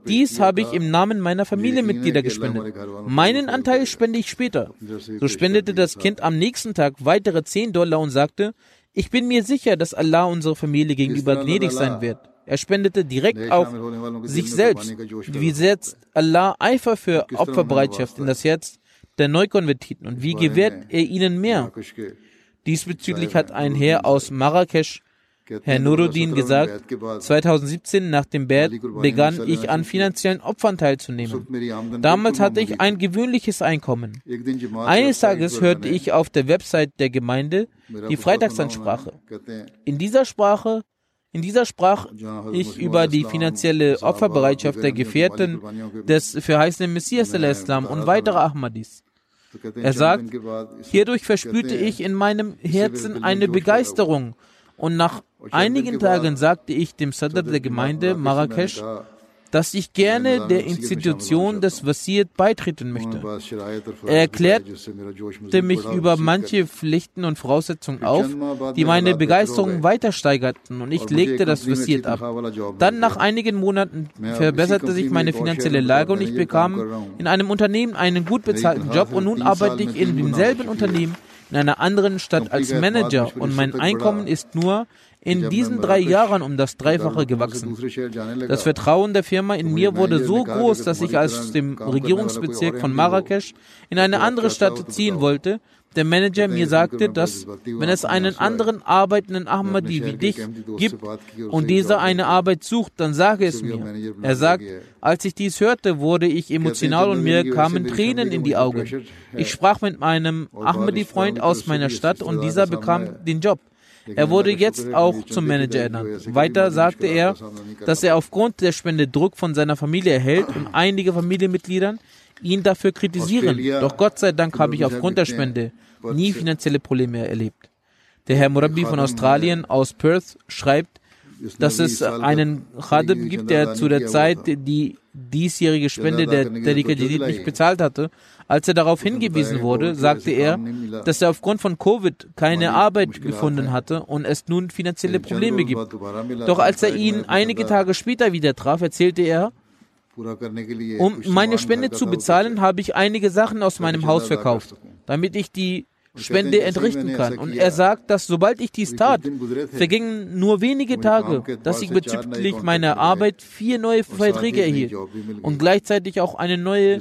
Dies habe ich im Namen meiner Familienmitglieder gespendet. Meinen Anteil spende ich später. So spendete das Kind am nächsten Tag weitere 10 Dollar und sagte, ich bin mir sicher, dass Allah unserer Familie gegenüber gnädig sein wird. Er spendete direkt auf sich selbst. Wie setzt Allah Eifer für Opferbereitschaft in das Herz der Neukonvertiten? Und wie gewährt er ihnen mehr? Diesbezüglich hat ein Herr aus Marrakesch Herr Nuruddin gesagt, 2017 nach dem Bad begann ich an finanziellen Opfern teilzunehmen. Damals hatte ich ein gewöhnliches Einkommen. Eines Tages hörte ich auf der Website der Gemeinde die Freitagsansprache. In dieser Sprache in dieser sprach ich über die finanzielle Opferbereitschaft der Gefährten des verheißenen Messias Islam und weitere Ahmadis. Er sagt, hierdurch verspürte ich in meinem Herzen eine Begeisterung. Und nach einigen Tagen sagte ich dem Sadr der Gemeinde Marrakesch, dass ich gerne der Institution des Wasirt beitreten möchte. Er erklärte mich über manche Pflichten und Voraussetzungen auf, die meine Begeisterung weiter steigerten und ich legte das Wasirt ab. Dann nach einigen Monaten verbesserte sich meine finanzielle Lage und ich bekam in einem Unternehmen einen gut bezahlten Job und nun arbeite ich in demselben Unternehmen in einer anderen Stadt als Manager. Und mein Einkommen ist nur in diesen drei Jahren um das Dreifache gewachsen. Das Vertrauen der Firma in mir wurde so groß, dass ich aus dem Regierungsbezirk von Marrakesch in eine andere Stadt ziehen wollte. Der Manager mir sagte, dass wenn es einen anderen arbeitenden Ahmadi wie dich gibt und dieser eine Arbeit sucht, dann sage es mir. Er sagt, als ich dies hörte, wurde ich emotional und mir kamen Tränen in die Augen. Ich sprach mit meinem Ahmadi-Freund aus meiner Stadt und dieser bekam den Job. Er wurde jetzt auch zum Manager ernannt. Weiter sagte er, dass er aufgrund der Spende Druck von seiner Familie erhält und *clears throat* einige Familienmitgliedern ihn dafür kritisieren. Doch Gott sei Dank habe ich aufgrund der Spende nie finanzielle Probleme erlebt. Der Herr Murabi von Australien aus Perth schreibt, dass es einen Khadim gibt, der zu der Zeit die diesjährige Spende der Tariqa Jadid nicht bezahlt hatte. Als er darauf hingewiesen wurde, sagte er, dass er aufgrund von Covid keine Arbeit gefunden hatte und es nun finanzielle Probleme gibt. Doch als er ihn einige Tage später wieder traf, erzählte er, um meine Spende zu bezahlen, habe ich einige Sachen aus meinem Haus verkauft, damit ich die Spende entrichten kann. Und er sagt, dass sobald ich dies tat, vergingen nur wenige Tage, dass ich bezüglich meiner Arbeit vier neue Verträge erhielt. Und gleichzeitig auch eine neue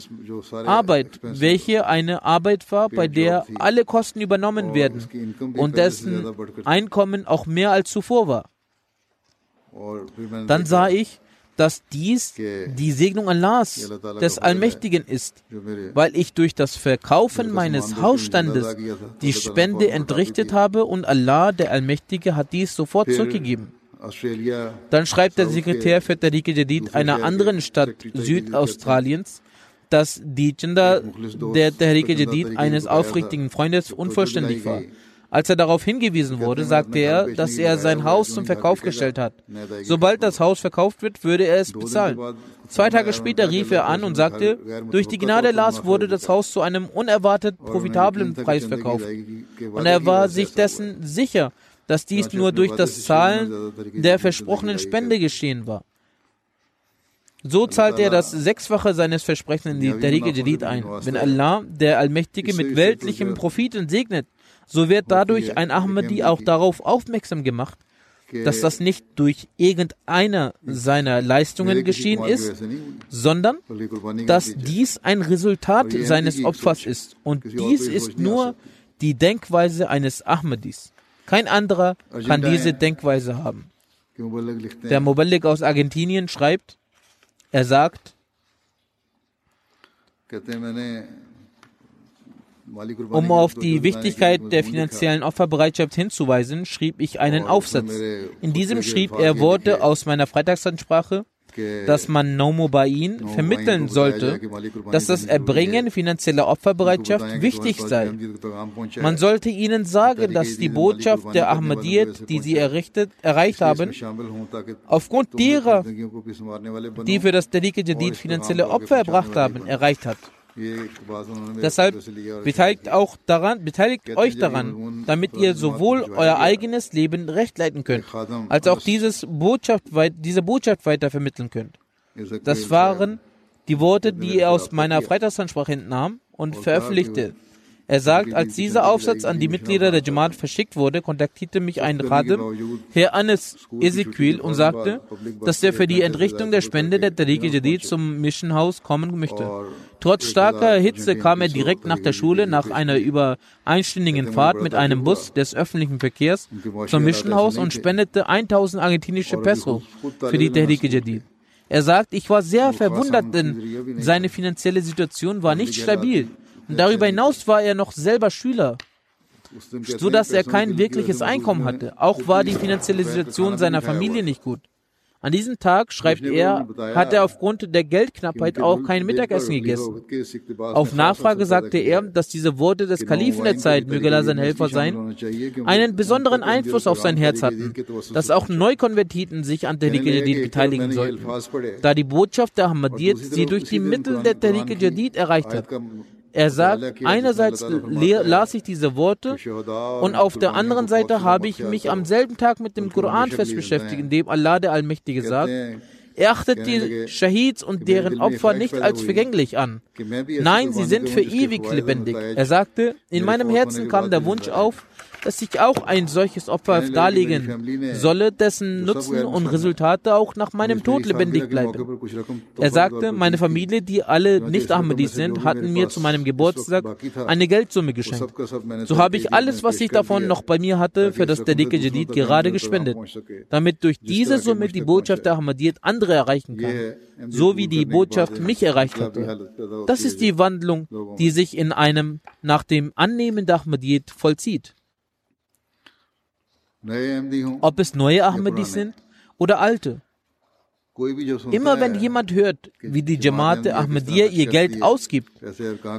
Arbeit, welche eine Arbeit war, bei der alle Kosten übernommen werden und dessen Einkommen auch mehr als zuvor war. Dann sah ich, dass dies die Segnung Allahs, des Allmächtigen ist, weil ich durch das Verkaufen meines Hausstandes die Spende entrichtet habe und Allah, der Allmächtige, hat dies sofort zurückgegeben. Dann schreibt der Sekretär für Tariq Jadid einer anderen Stadt Südaustraliens, dass die Gender der Tariq Jadid eines aufrichtigen Freundes unvollständig war. Als er darauf hingewiesen wurde, sagte er, dass er sein Haus zum Verkauf gestellt hat. Sobald das Haus verkauft wird, würde er es bezahlen. Zwei Tage später rief er an und sagte, durch die Gnade Allahs wurde das Haus zu einem unerwartet profitablen Preis verkauft. Und er war sich dessen sicher, dass dies nur durch das Zahlen der versprochenen Spende geschehen war. So zahlt er das Sechsfache seines Versprechens in die Tariqe Jadid ein. Wenn Allah, der Allmächtige, mit weltlichem Profiten segnet, so wird dadurch ein Ahmadi auch darauf aufmerksam gemacht, dass das nicht durch irgendeiner seiner Leistungen geschehen ist, sondern dass dies ein Resultat seines Opfers ist. Und dies ist nur die Denkweise eines Ahmadis. Kein anderer kann diese Denkweise haben. Der Muballik aus Argentinien schreibt, er sagt, um auf die Wichtigkeit der finanziellen Opferbereitschaft hinzuweisen, schrieb ich einen Aufsatz. In diesem schrieb er Worte aus meiner Freitagsansprache, dass man Nomobain vermitteln sollte, dass das Erbringen finanzieller Opferbereitschaft wichtig sei. Man sollte ihnen sagen, dass die Botschaft der Ahmadiyyat, die sie errichtet, erreicht haben, aufgrund derer, die für das Tariq Jadid finanzielle Opfer erbracht haben, erreicht hat. Deshalb beteiligt, auch daran, beteiligt euch daran, damit ihr sowohl euer eigenes Leben recht leiten könnt, als auch dieses Botschaft, diese Botschaft weiter vermitteln könnt. Das waren die Worte, die er aus meiner Freitagsansprache entnahm und veröffentlichte. Er sagt, als dieser Aufsatz an die Mitglieder der Jamaat verschickt wurde, kontaktierte mich ein Radim, Herr Anis Ezekiel, und sagte, dass er für die Entrichtung der Spende der Tariq Jadid zum Mission House kommen möchte. Trotz starker Hitze kam er direkt nach der Schule nach einer über einstündigen Fahrt mit einem Bus des öffentlichen Verkehrs zum Mission House und spendete 1000 argentinische Peso für die Tariq Jadid. Er sagt, ich war sehr verwundert, denn seine finanzielle Situation war nicht stabil. Darüber hinaus war er noch selber Schüler, so dass er kein wirkliches Einkommen hatte. Auch war die finanzielle Situation seiner Familie nicht gut. An diesem Tag, schreibt er, hat er aufgrund der Geldknappheit auch kein Mittagessen gegessen. Auf Nachfrage sagte er, dass diese Worte des Kalifen der Zeit, möge er sein Helfer sein, einen besonderen Einfluss auf sein Herz hatten, dass auch Neukonvertiten sich an Tariq Jadid beteiligen sollten, da die Botschaft der Ahmadiyyat sie durch die Mittel der Tariq Jadid erreicht hat. Er sagt, einerseits las ich diese Worte und auf der anderen Seite habe ich mich am selben Tag mit dem Koran fest beschäftigt, in dem Allah der Allmächtige sagt, er achtet die Shahids und deren Opfer nicht als vergänglich an. Nein, sie sind für ewig lebendig. Er sagte, in meinem Herzen kam der Wunsch auf, dass ich auch ein solches Opfer darlegen solle, dessen Nutzen und Resultate auch nach meinem Tod lebendig bleiben. Er sagte, meine Familie, die alle nicht Ahmadis sind, hatten mir zu meinem Geburtstag eine Geldsumme geschenkt. So habe ich alles, was ich davon noch bei mir hatte, für das Tariq Jadid gerade gespendet, damit durch diese Summe die Botschaft der Ahmadiyyat andere erreichen kann, so wie die Botschaft mich erreicht hatte. Das ist die Wandlung, die sich in einem nach dem Annehmen der Ahmadiyyat vollzieht. Ob es neue Ahmadis sind oder alte. Immer wenn jemand hört, wie die Jamaat Ahmadiyya ihr Geld ausgibt,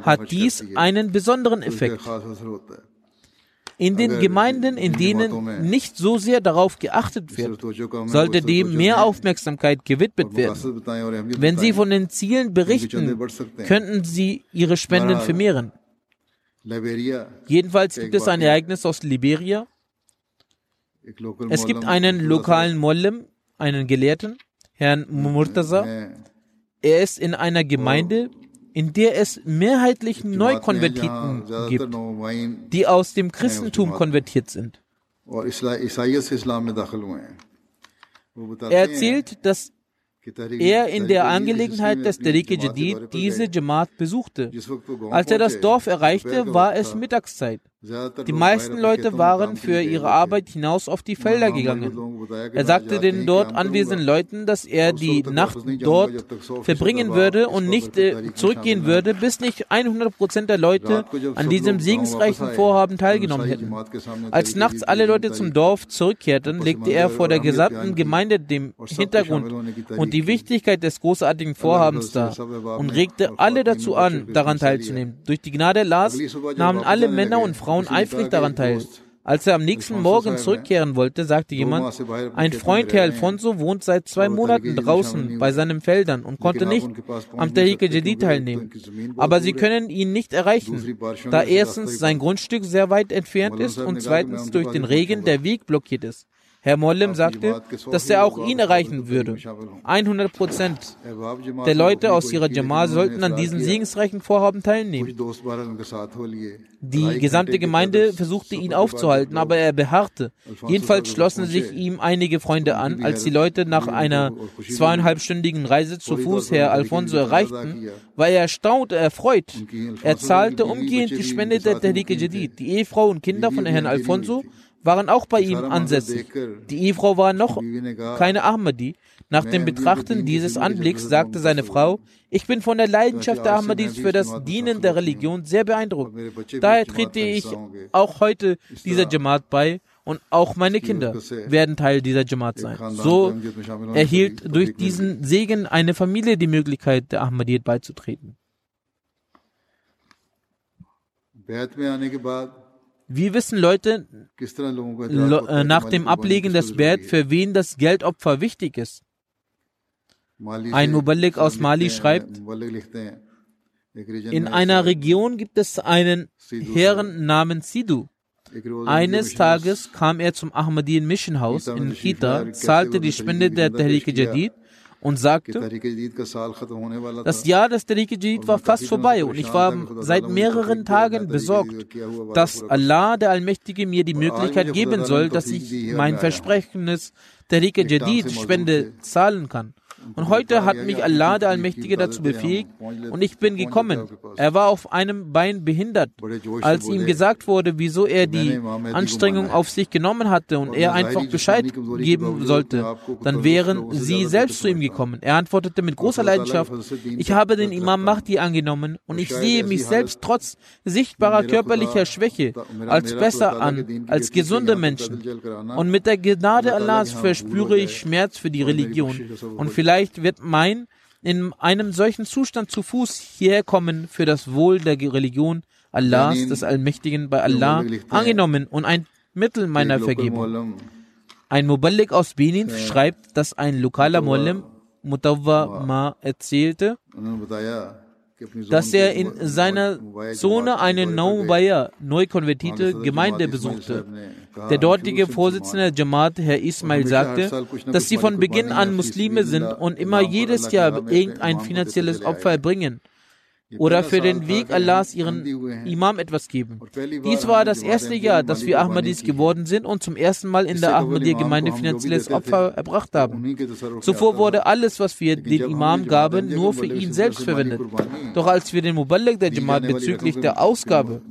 hat dies einen besonderen Effekt. In den Gemeinden, in denen nicht so sehr darauf geachtet wird, sollte dem mehr Aufmerksamkeit gewidmet werden. Wenn Sie von den Zielen berichten, könnten Sie Ihre Spenden vermehren. Jedenfalls gibt es ein Ereignis aus Liberia, es gibt einen lokalen Mollem, einen Gelehrten, Herrn Murtaza. Er ist in einer Gemeinde, in der es mehrheitlich Neukonvertiten gibt, die aus dem Christentum konvertiert sind. Er erzählt, dass er in der Angelegenheit des Tariq Jadid diese Jamaat besuchte. Als er das Dorf erreichte, war es Mittagszeit. Die meisten Leute waren für ihre Arbeit hinaus auf die Felder gegangen. Er sagte den dort anwesenden Leuten, dass er die Nacht dort verbringen würde und nicht äh, zurückgehen würde, bis nicht 100 Prozent der Leute an diesem segensreichen Vorhaben teilgenommen hätten. Als nachts alle Leute zum Dorf zurückkehrten, legte er vor der gesamten Gemeinde den Hintergrund und die Wichtigkeit des großartigen Vorhabens dar und regte alle dazu an, daran teilzunehmen. Durch die Gnade Allahs nahmen alle Männer und Frauen Frauen eifrig daran teil. Als er am nächsten Morgen zurückkehren wollte, sagte jemand, ein Freund Herr Alfonso wohnt seit zwei Monaten draußen bei seinen Feldern und konnte nicht am Tahike Jadid teilnehmen. Aber sie können ihn nicht erreichen, da erstens sein Grundstück sehr weit entfernt ist und zweitens durch den Regen der Weg blockiert ist. Herr Mollem sagte, dass er auch ihn erreichen würde. 100 Prozent der Leute aus ihrer Jamaat sollten an diesem segensreichen Vorhaben teilnehmen. Die gesamte Gemeinde versuchte ihn aufzuhalten, aber er beharrte. Jedenfalls schlossen sich ihm einige Freunde an. Als die Leute nach einer zweieinhalbstündigen Reise zu Fuß Herr Alfonso erreichten, war er erstaunt, erfreut. Er zahlte umgehend die Spende der Tehrike Jadid. Die Ehefrau und Kinder von Herrn Alfonso waren auch bei ihm ansässig. Die Ehefrau war noch keine Ahmadi. Nach dem Betrachten dieses Anblicks sagte seine Frau, ich bin von der Leidenschaft der Ahmadis für das Dienen der Religion sehr beeindruckt. Daher trete ich auch heute dieser Jamaat bei und auch meine Kinder werden Teil dieser Jamaat sein. So erhielt durch diesen Segen eine Familie die Möglichkeit, der Ahmadiyyat beizutreten. Wir wissen Leute äh, nach dem Ablegen des Bert, für wen das Geldopfer wichtig ist. Ein Muballik aus Mali schreibt, in einer Region gibt es einen Herrn namens Sidu. Eines Tages kam er zum Ahmadiyyan Mission House in Kita, zahlte die Spende der Tehrik Jadid und sagte, das Jahr des Tariq war fast vorbei und ich war seit mehreren Tagen besorgt, dass Allah, der Allmächtige, mir die Möglichkeit geben soll, dass ich mein versprechendes Tariq Jadid Spende zahlen kann. Und heute hat mich Allah, der Allmächtige, dazu befähigt und ich bin gekommen. Er war auf einem Bein behindert. Als ihm gesagt wurde, wieso er die Anstrengung auf sich genommen hatte und er einfach Bescheid geben sollte, dann wären sie selbst zu ihm gekommen. Er antwortete mit großer Leidenschaft, ich habe den Imam Mahdi angenommen und ich sehe mich selbst trotz sichtbarer körperlicher Schwäche als besser an als gesunde Menschen. Und mit der Gnade Allahs verspüre ich Schmerz für die Religion und vielleicht Vielleicht wird mein in einem solchen Zustand zu Fuß hierher kommen für das Wohl der Religion Allahs, des Allmächtigen bei Allah, angenommen und ein Mittel meiner Vergebung. Ein Muballik aus Benin schreibt, dass ein lokaler Muallim Mutawwa Ma erzählte, dass er in seiner Zone eine Naubaya, neu konvertierte Gemeinde besuchte. Der dortige Vorsitzende der Jamaat, Herr Ismail, sagte, dass sie von Beginn an Muslime sind und immer jedes Jahr irgendein finanzielles Opfer erbringen oder für den Weg Allahs ihren Imam etwas geben. Dies war das erste Jahr, dass wir Ahmadis geworden sind und zum ersten Mal in der Ahmadiyya-Gemeinde finanzielles Opfer erbracht haben. Zuvor wurde alles, was wir dem Imam gaben, nur für ihn selbst verwendet. Doch als wir den Muballik der Jamaat bezüglich der Ausgabe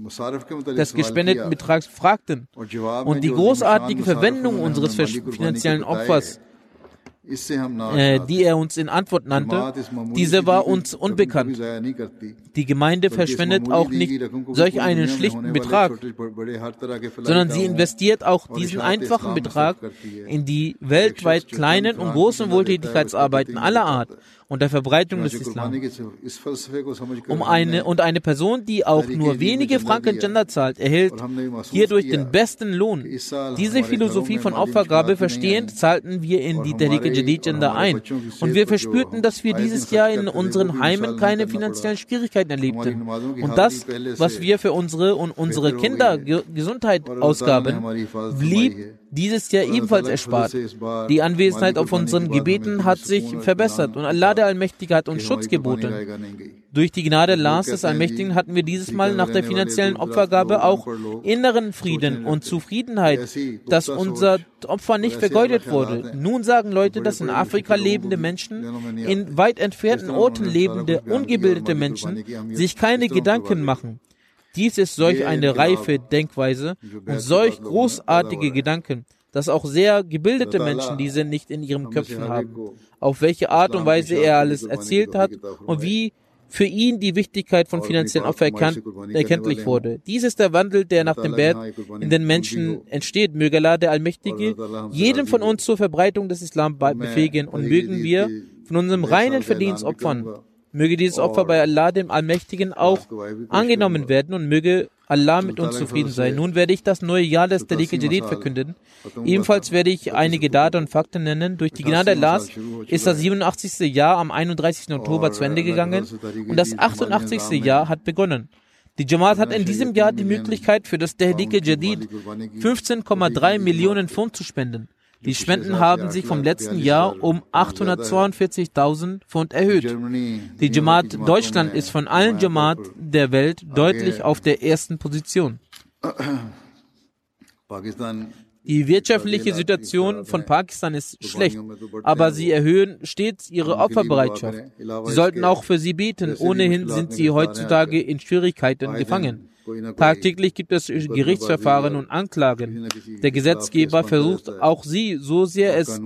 des gespendeten Betrags fragten und die großartige Verwendung unseres finanziellen Opfers die er uns in Antwort nannte, diese war uns unbekannt. Die Gemeinde verschwendet auch nicht solch einen schlichten Betrag, sondern sie investiert auch diesen einfachen Betrag in die weltweit kleinen und großen Wohltätigkeitsarbeiten aller Art und der Verbreitung des Islam. Um eine, und eine Person, die auch nur wenige Franken Gender zahlt, erhält hierdurch den besten Lohn. Diese Philosophie von Opfergabe verstehend, zahlten wir in die Tehrik Jadid Gender ein. Und wir verspürten, dass wir dieses Jahr in unseren Heimen keine finanziellen Schwierigkeiten erlebten. Und das, was wir für unsere und unsere Kinder Gesundheit ausgaben, blieb dieses Jahr ebenfalls erspart. Die Anwesenheit auf unseren Gebeten hat sich verbessert und Allah der Allmächtige hat uns Schutz geboten. Durch die Gnade Allahs des Allmächtigen hatten wir dieses Mal nach der finanziellen Opfergabe auch inneren Frieden und Zufriedenheit, dass unser Opfer nicht vergeudet wurde. Nun sagen Leute, dass in Afrika lebende Menschen, in weit entfernten Orten lebende, ungebildete Menschen sich keine Gedanken machen. Dies ist solch eine reife Denkweise und solch großartige Gedanken, dass auch sehr gebildete Menschen diese nicht in ihren Köpfen haben. Auf welche Art und Weise er alles erzählt hat und wie für ihn die Wichtigkeit von finanziellen Opfer erkannt, erkenntlich wurde. Dies ist der Wandel, der nach dem Bett in den Menschen entsteht. Möge Allah, der Allmächtige, jedem von uns zur Verbreitung des Islam befähigen und mögen wir von unserem reinen Verdienst opfern. Möge dieses Opfer bei Allah, dem Allmächtigen, auch angenommen werden und möge Allah mit uns zufrieden sei. Nun werde ich das neue Jahr des Tariq Jadid verkünden. Ebenfalls werde ich einige Daten und Fakten nennen. Durch die Gnade Allahs ist das 87. Jahr am 31. Oktober zu Ende gegangen und das 88. Jahr hat begonnen. Die Jamaat hat in diesem Jahr die Möglichkeit für das Tehlik Jadid 15,3 Millionen Pfund zu spenden. Die Spenden haben sich vom letzten Jahr um 842.000 Pfund erhöht. Die Jamaat Deutschland ist von allen Jamaat der Welt deutlich auf der ersten Position. *coughs* Die wirtschaftliche Situation von Pakistan ist schlecht, aber sie erhöhen stets ihre Opferbereitschaft. Sie sollten auch für sie beten. Ohnehin sind sie heutzutage in Schwierigkeiten gefangen. Tagtäglich gibt es Gerichtsverfahren und Anklagen. Der Gesetzgeber versucht auch sie, so sehr es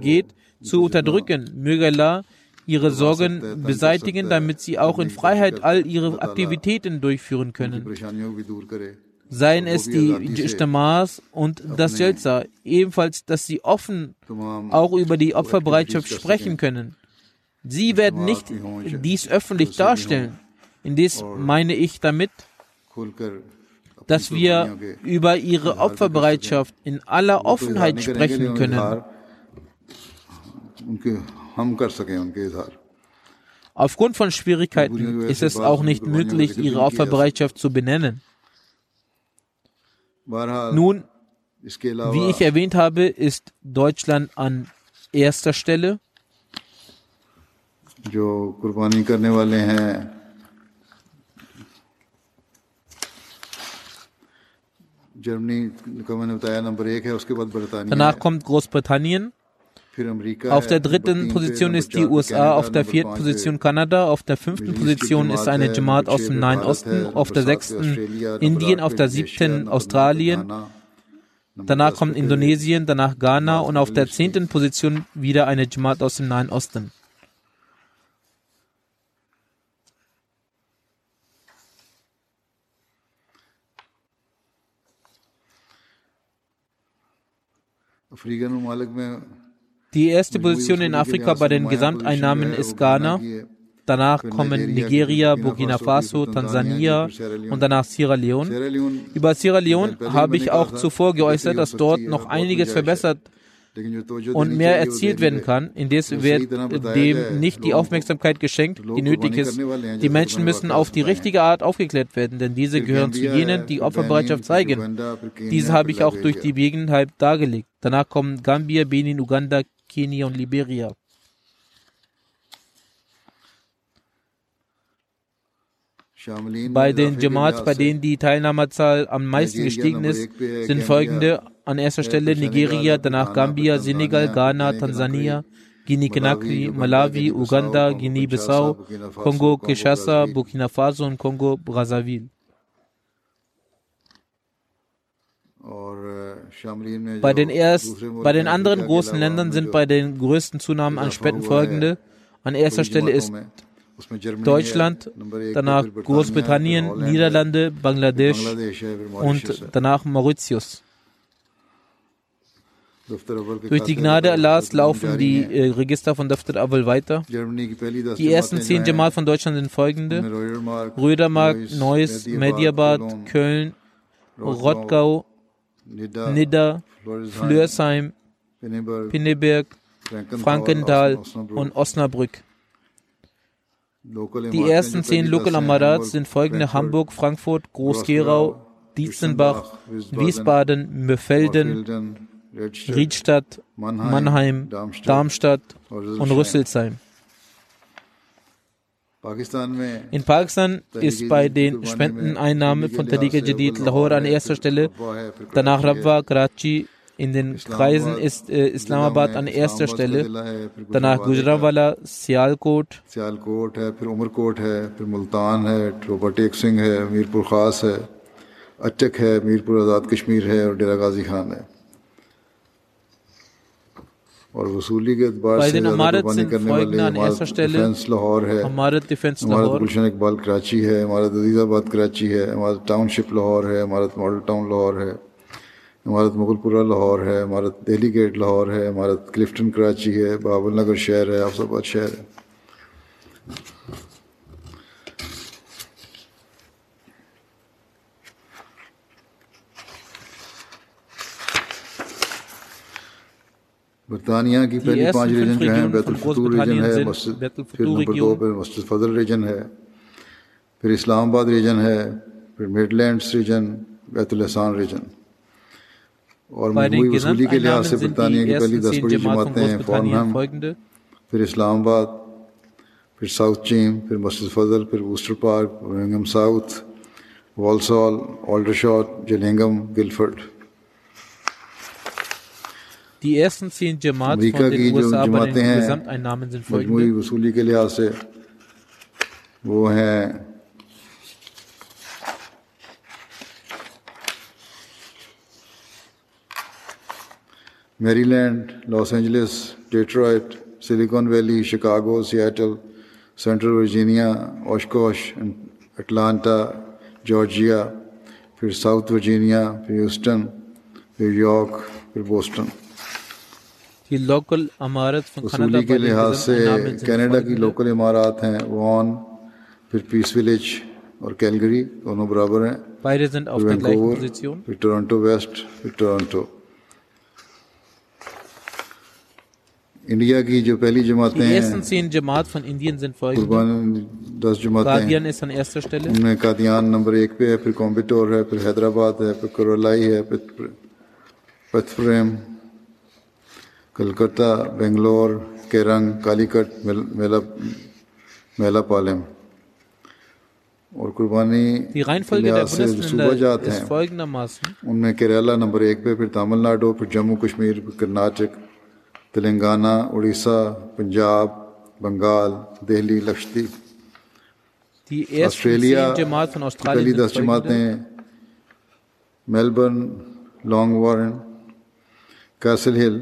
geht, zu unterdrücken. Möge Allah ihre Sorgen beseitigen, damit sie auch in Freiheit all ihre Aktivitäten durchführen können. Seien es die Ijtimas und das Jalsa, ebenfalls, dass sie offen auch über die Opferbereitschaft sprechen können. Sie werden nicht dies öffentlich darstellen. Indes meine ich damit, dass wir über ihre Opferbereitschaft in aller Offenheit sprechen können. Aufgrund von Schwierigkeiten ist es auch nicht möglich, ihre Opferbereitschaft zu benennen. Nun, wie ich erwähnt habe, ist Deutschland an erster Stelle. जो कुर्बानी करने वाले हैं Danach kommt Großbritannien. Auf der dritten Position ist die USA, auf der vierten Position Kanada, auf der fünften Position ist eine Jamaat aus dem Nahen Osten, auf der sechsten Indien, auf der siebten Australien. Danach kommt Indonesien, danach Ghana und auf der zehnten Position wieder eine Jamaat aus dem Nahen Osten. Die erste Position in Afrika bei den Gesamteinnahmen ist Ghana. Danach kommen Nigeria, Burkina Faso, Tansania und danach Sierra Leone. Über Sierra Leone habe ich auch zuvor geäußert, dass dort noch einiges verbessert und mehr erzielt werden kann. Indes wird dem nicht die Aufmerksamkeit geschenkt, die nötig ist. Die Menschen müssen auf die richtige Art aufgeklärt werden, denn diese gehören zu jenen, die Opferbereitschaft zeigen. Diese habe ich auch durch die Gegebenheit dargelegt. Danach kommen Gambia, Benin, Uganda, Kenia und Liberia. Bei den Jamaats, bei denen die Teilnahmerzahl am meisten gestiegen ist, sind folgende an erster Stelle Nigeria, danach Gambia, Senegal, Ghana, Tansania, Guinea-Conakry, Malawi, Uganda, Guinea-Bissau, Kongo-Kinshasa, Burkina Faso und Kongo-Brazzaville. Bei den, erst, bei den anderen großen Ländern sind bei den größten Zunahmen an Spenden folgende. An erster Stelle ist Deutschland, danach Großbritannien, Niederlande, Bangladesch und danach Mauritius. Durch die Gnade Allahs laufen die äh, Register von Daftar Awal weiter. Die ersten zehn Jamal von Deutschland sind folgende: Rödermark, Neuss, Mediabad, Köln, Rottgau, Nidda, Flörsheim, Pinneberg, Frankenthal und Osnabrück. Die ersten zehn Local Amarats sind folgende: Hamburg, Frankfurt, Groß-Gerau, Dietzenbach, Wiesbaden, Möfelden, Riedstadt, Mannheim, Darmstadt und Rüsselsheim. In Pakistan ist bei den Spendeneinnahmen von Tariqa Jadid Lahore an erster Stelle, danach Rabwa, Karachi, In den Kreisen ist äh, Islamabad an erster Stelle, danach Gujranwala, Sialkot. Sialkot ہے پھر عمر کوٹ ہے پھر ملتان ہے ٹروپا ٹیک سنگھ ہے میر پور خاص ہے اچک ہے میر پور آزاد کشمیر ہے اور ڈیرا غازی خان ہے اور وصولی کے اعتبار سے قربانی کرنے والے امارت ڈیفینس لاہور ہے امارت ڈیفینس امارت گلشن اقبال کراچی ہے امارت عزیز آباد کراچی ہے امارت ٹاؤن شپ لاہور ہے امارت ماڈل ٹاؤن لاہور ہے۔ عمارت مغل پورہ لاہور ہے عمارت دہلی گیٹ لاہور ہے عمارت کلفٹن کراچی ہے بابل نگر شہر ہے افز آباد شہر ہے۔ برطانیہ کی پہلی پانچ ریجن جو ہیں بیت الفطور ریجن ہے مسجد پھر نمبر دو پہ مسجد فضل ریجن ہے۔ پھر اسلام آباد ریجن ہے پھر میڈ لینڈس ریجن بیت الحسان ریجن اور مجموعی وصولی کے لحاظ سے برطانیہ کی پہلی دس بڑی جماعتیں ہیں فارنہم پھر اسلام آباد پھر ساؤتھ چیم پھر مسجد فضل پھر ووسٹر پارک ورنگم ساؤتھ والسال آلڈر شاٹ جلنگم گلفرڈ امریکہ کی جو جماعتیں ہیں مجموعی وصولی کے لحاظ سے وہ ہیں میری لینڈ لاس اینجلس ڈیٹرائٹ سلیکون ویلی شکاگو سیاٹل سینٹرل ورجینیا اوشکوش اٹلانٹا جارجیا پھر ساؤتھ ورجینیا پھر ہیوسٹن پھر یارک پھر بوسٹن یہ لوکل عمارت وصولی کے لحاظ سے کینیڈا کی لوکل عمارات ہیں وان پھر پیس ویلیج اور کیلگری دونوں برابر ہیں۔ پھر ٹورنٹو ویسٹ پھر ٹورنٹو انڈیا کی جو پہلی جماعتیں ہیں جماعت zehn Jamaat von Indien قربان دس جماعتیں ہیں۔ Guardian ist an erster ان میں قادیان نمبر ایک پہ ہے پھر کومبیٹور ہے پھر حیدر آباد ہے پھر کرولائی ہے پھر پتفریم کلکتہ بنگلور کیرنگ کالی کٹ میلا میلا پالم اور قربانی لحاظ سے صوبہ جات ہیں۔ ان میں کیرالہ نمبر ایک پہ پھر تامل ناڈو پھر جمہو کشمیر پھر کرناٹک تلنگانہ اڑیسہ پنجاب بنگال دہلی لکشدیپ۔ آسٹریلیا پہلی دس جماعتیں میلبرن لانگ وارن کیسل ہل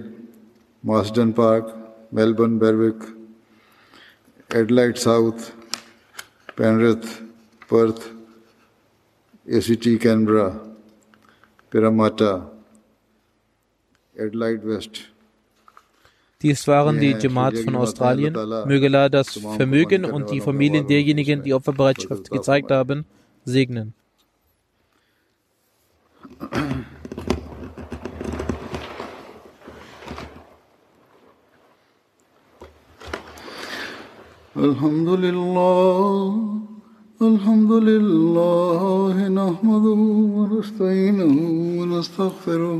ماسڈن پارک میلبرن بیروک ایڈلائٹ ساؤتھ پینرتھ پرتھ اے سی ٹی کینبرا پیراماٹا ایڈلائٹ ویسٹ۔ Dies waren die Ja, Jamaat Schuldige von Jamaat, Australien. Allah Ta'ala, Möge Allah das Tamam Vermögen Qurbani und die karne Familien wale derjenigen, die Muslimen. Opferbereitschaft Fazl gezeigt Tawaf. haben, segnen. الحمد لله الحمد لله نحمده ونستعينه ونستغفره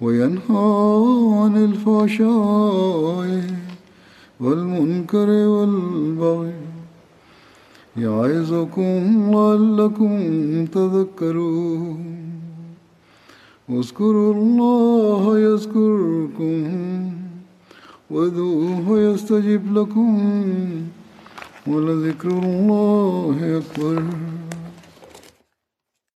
وينهى عن الفحشاء والمنكر والبغي يعظكم لعلكم تذكرون اذكروا الله يذكركم وادعوه يستجب لكم ولذكر الله أكبر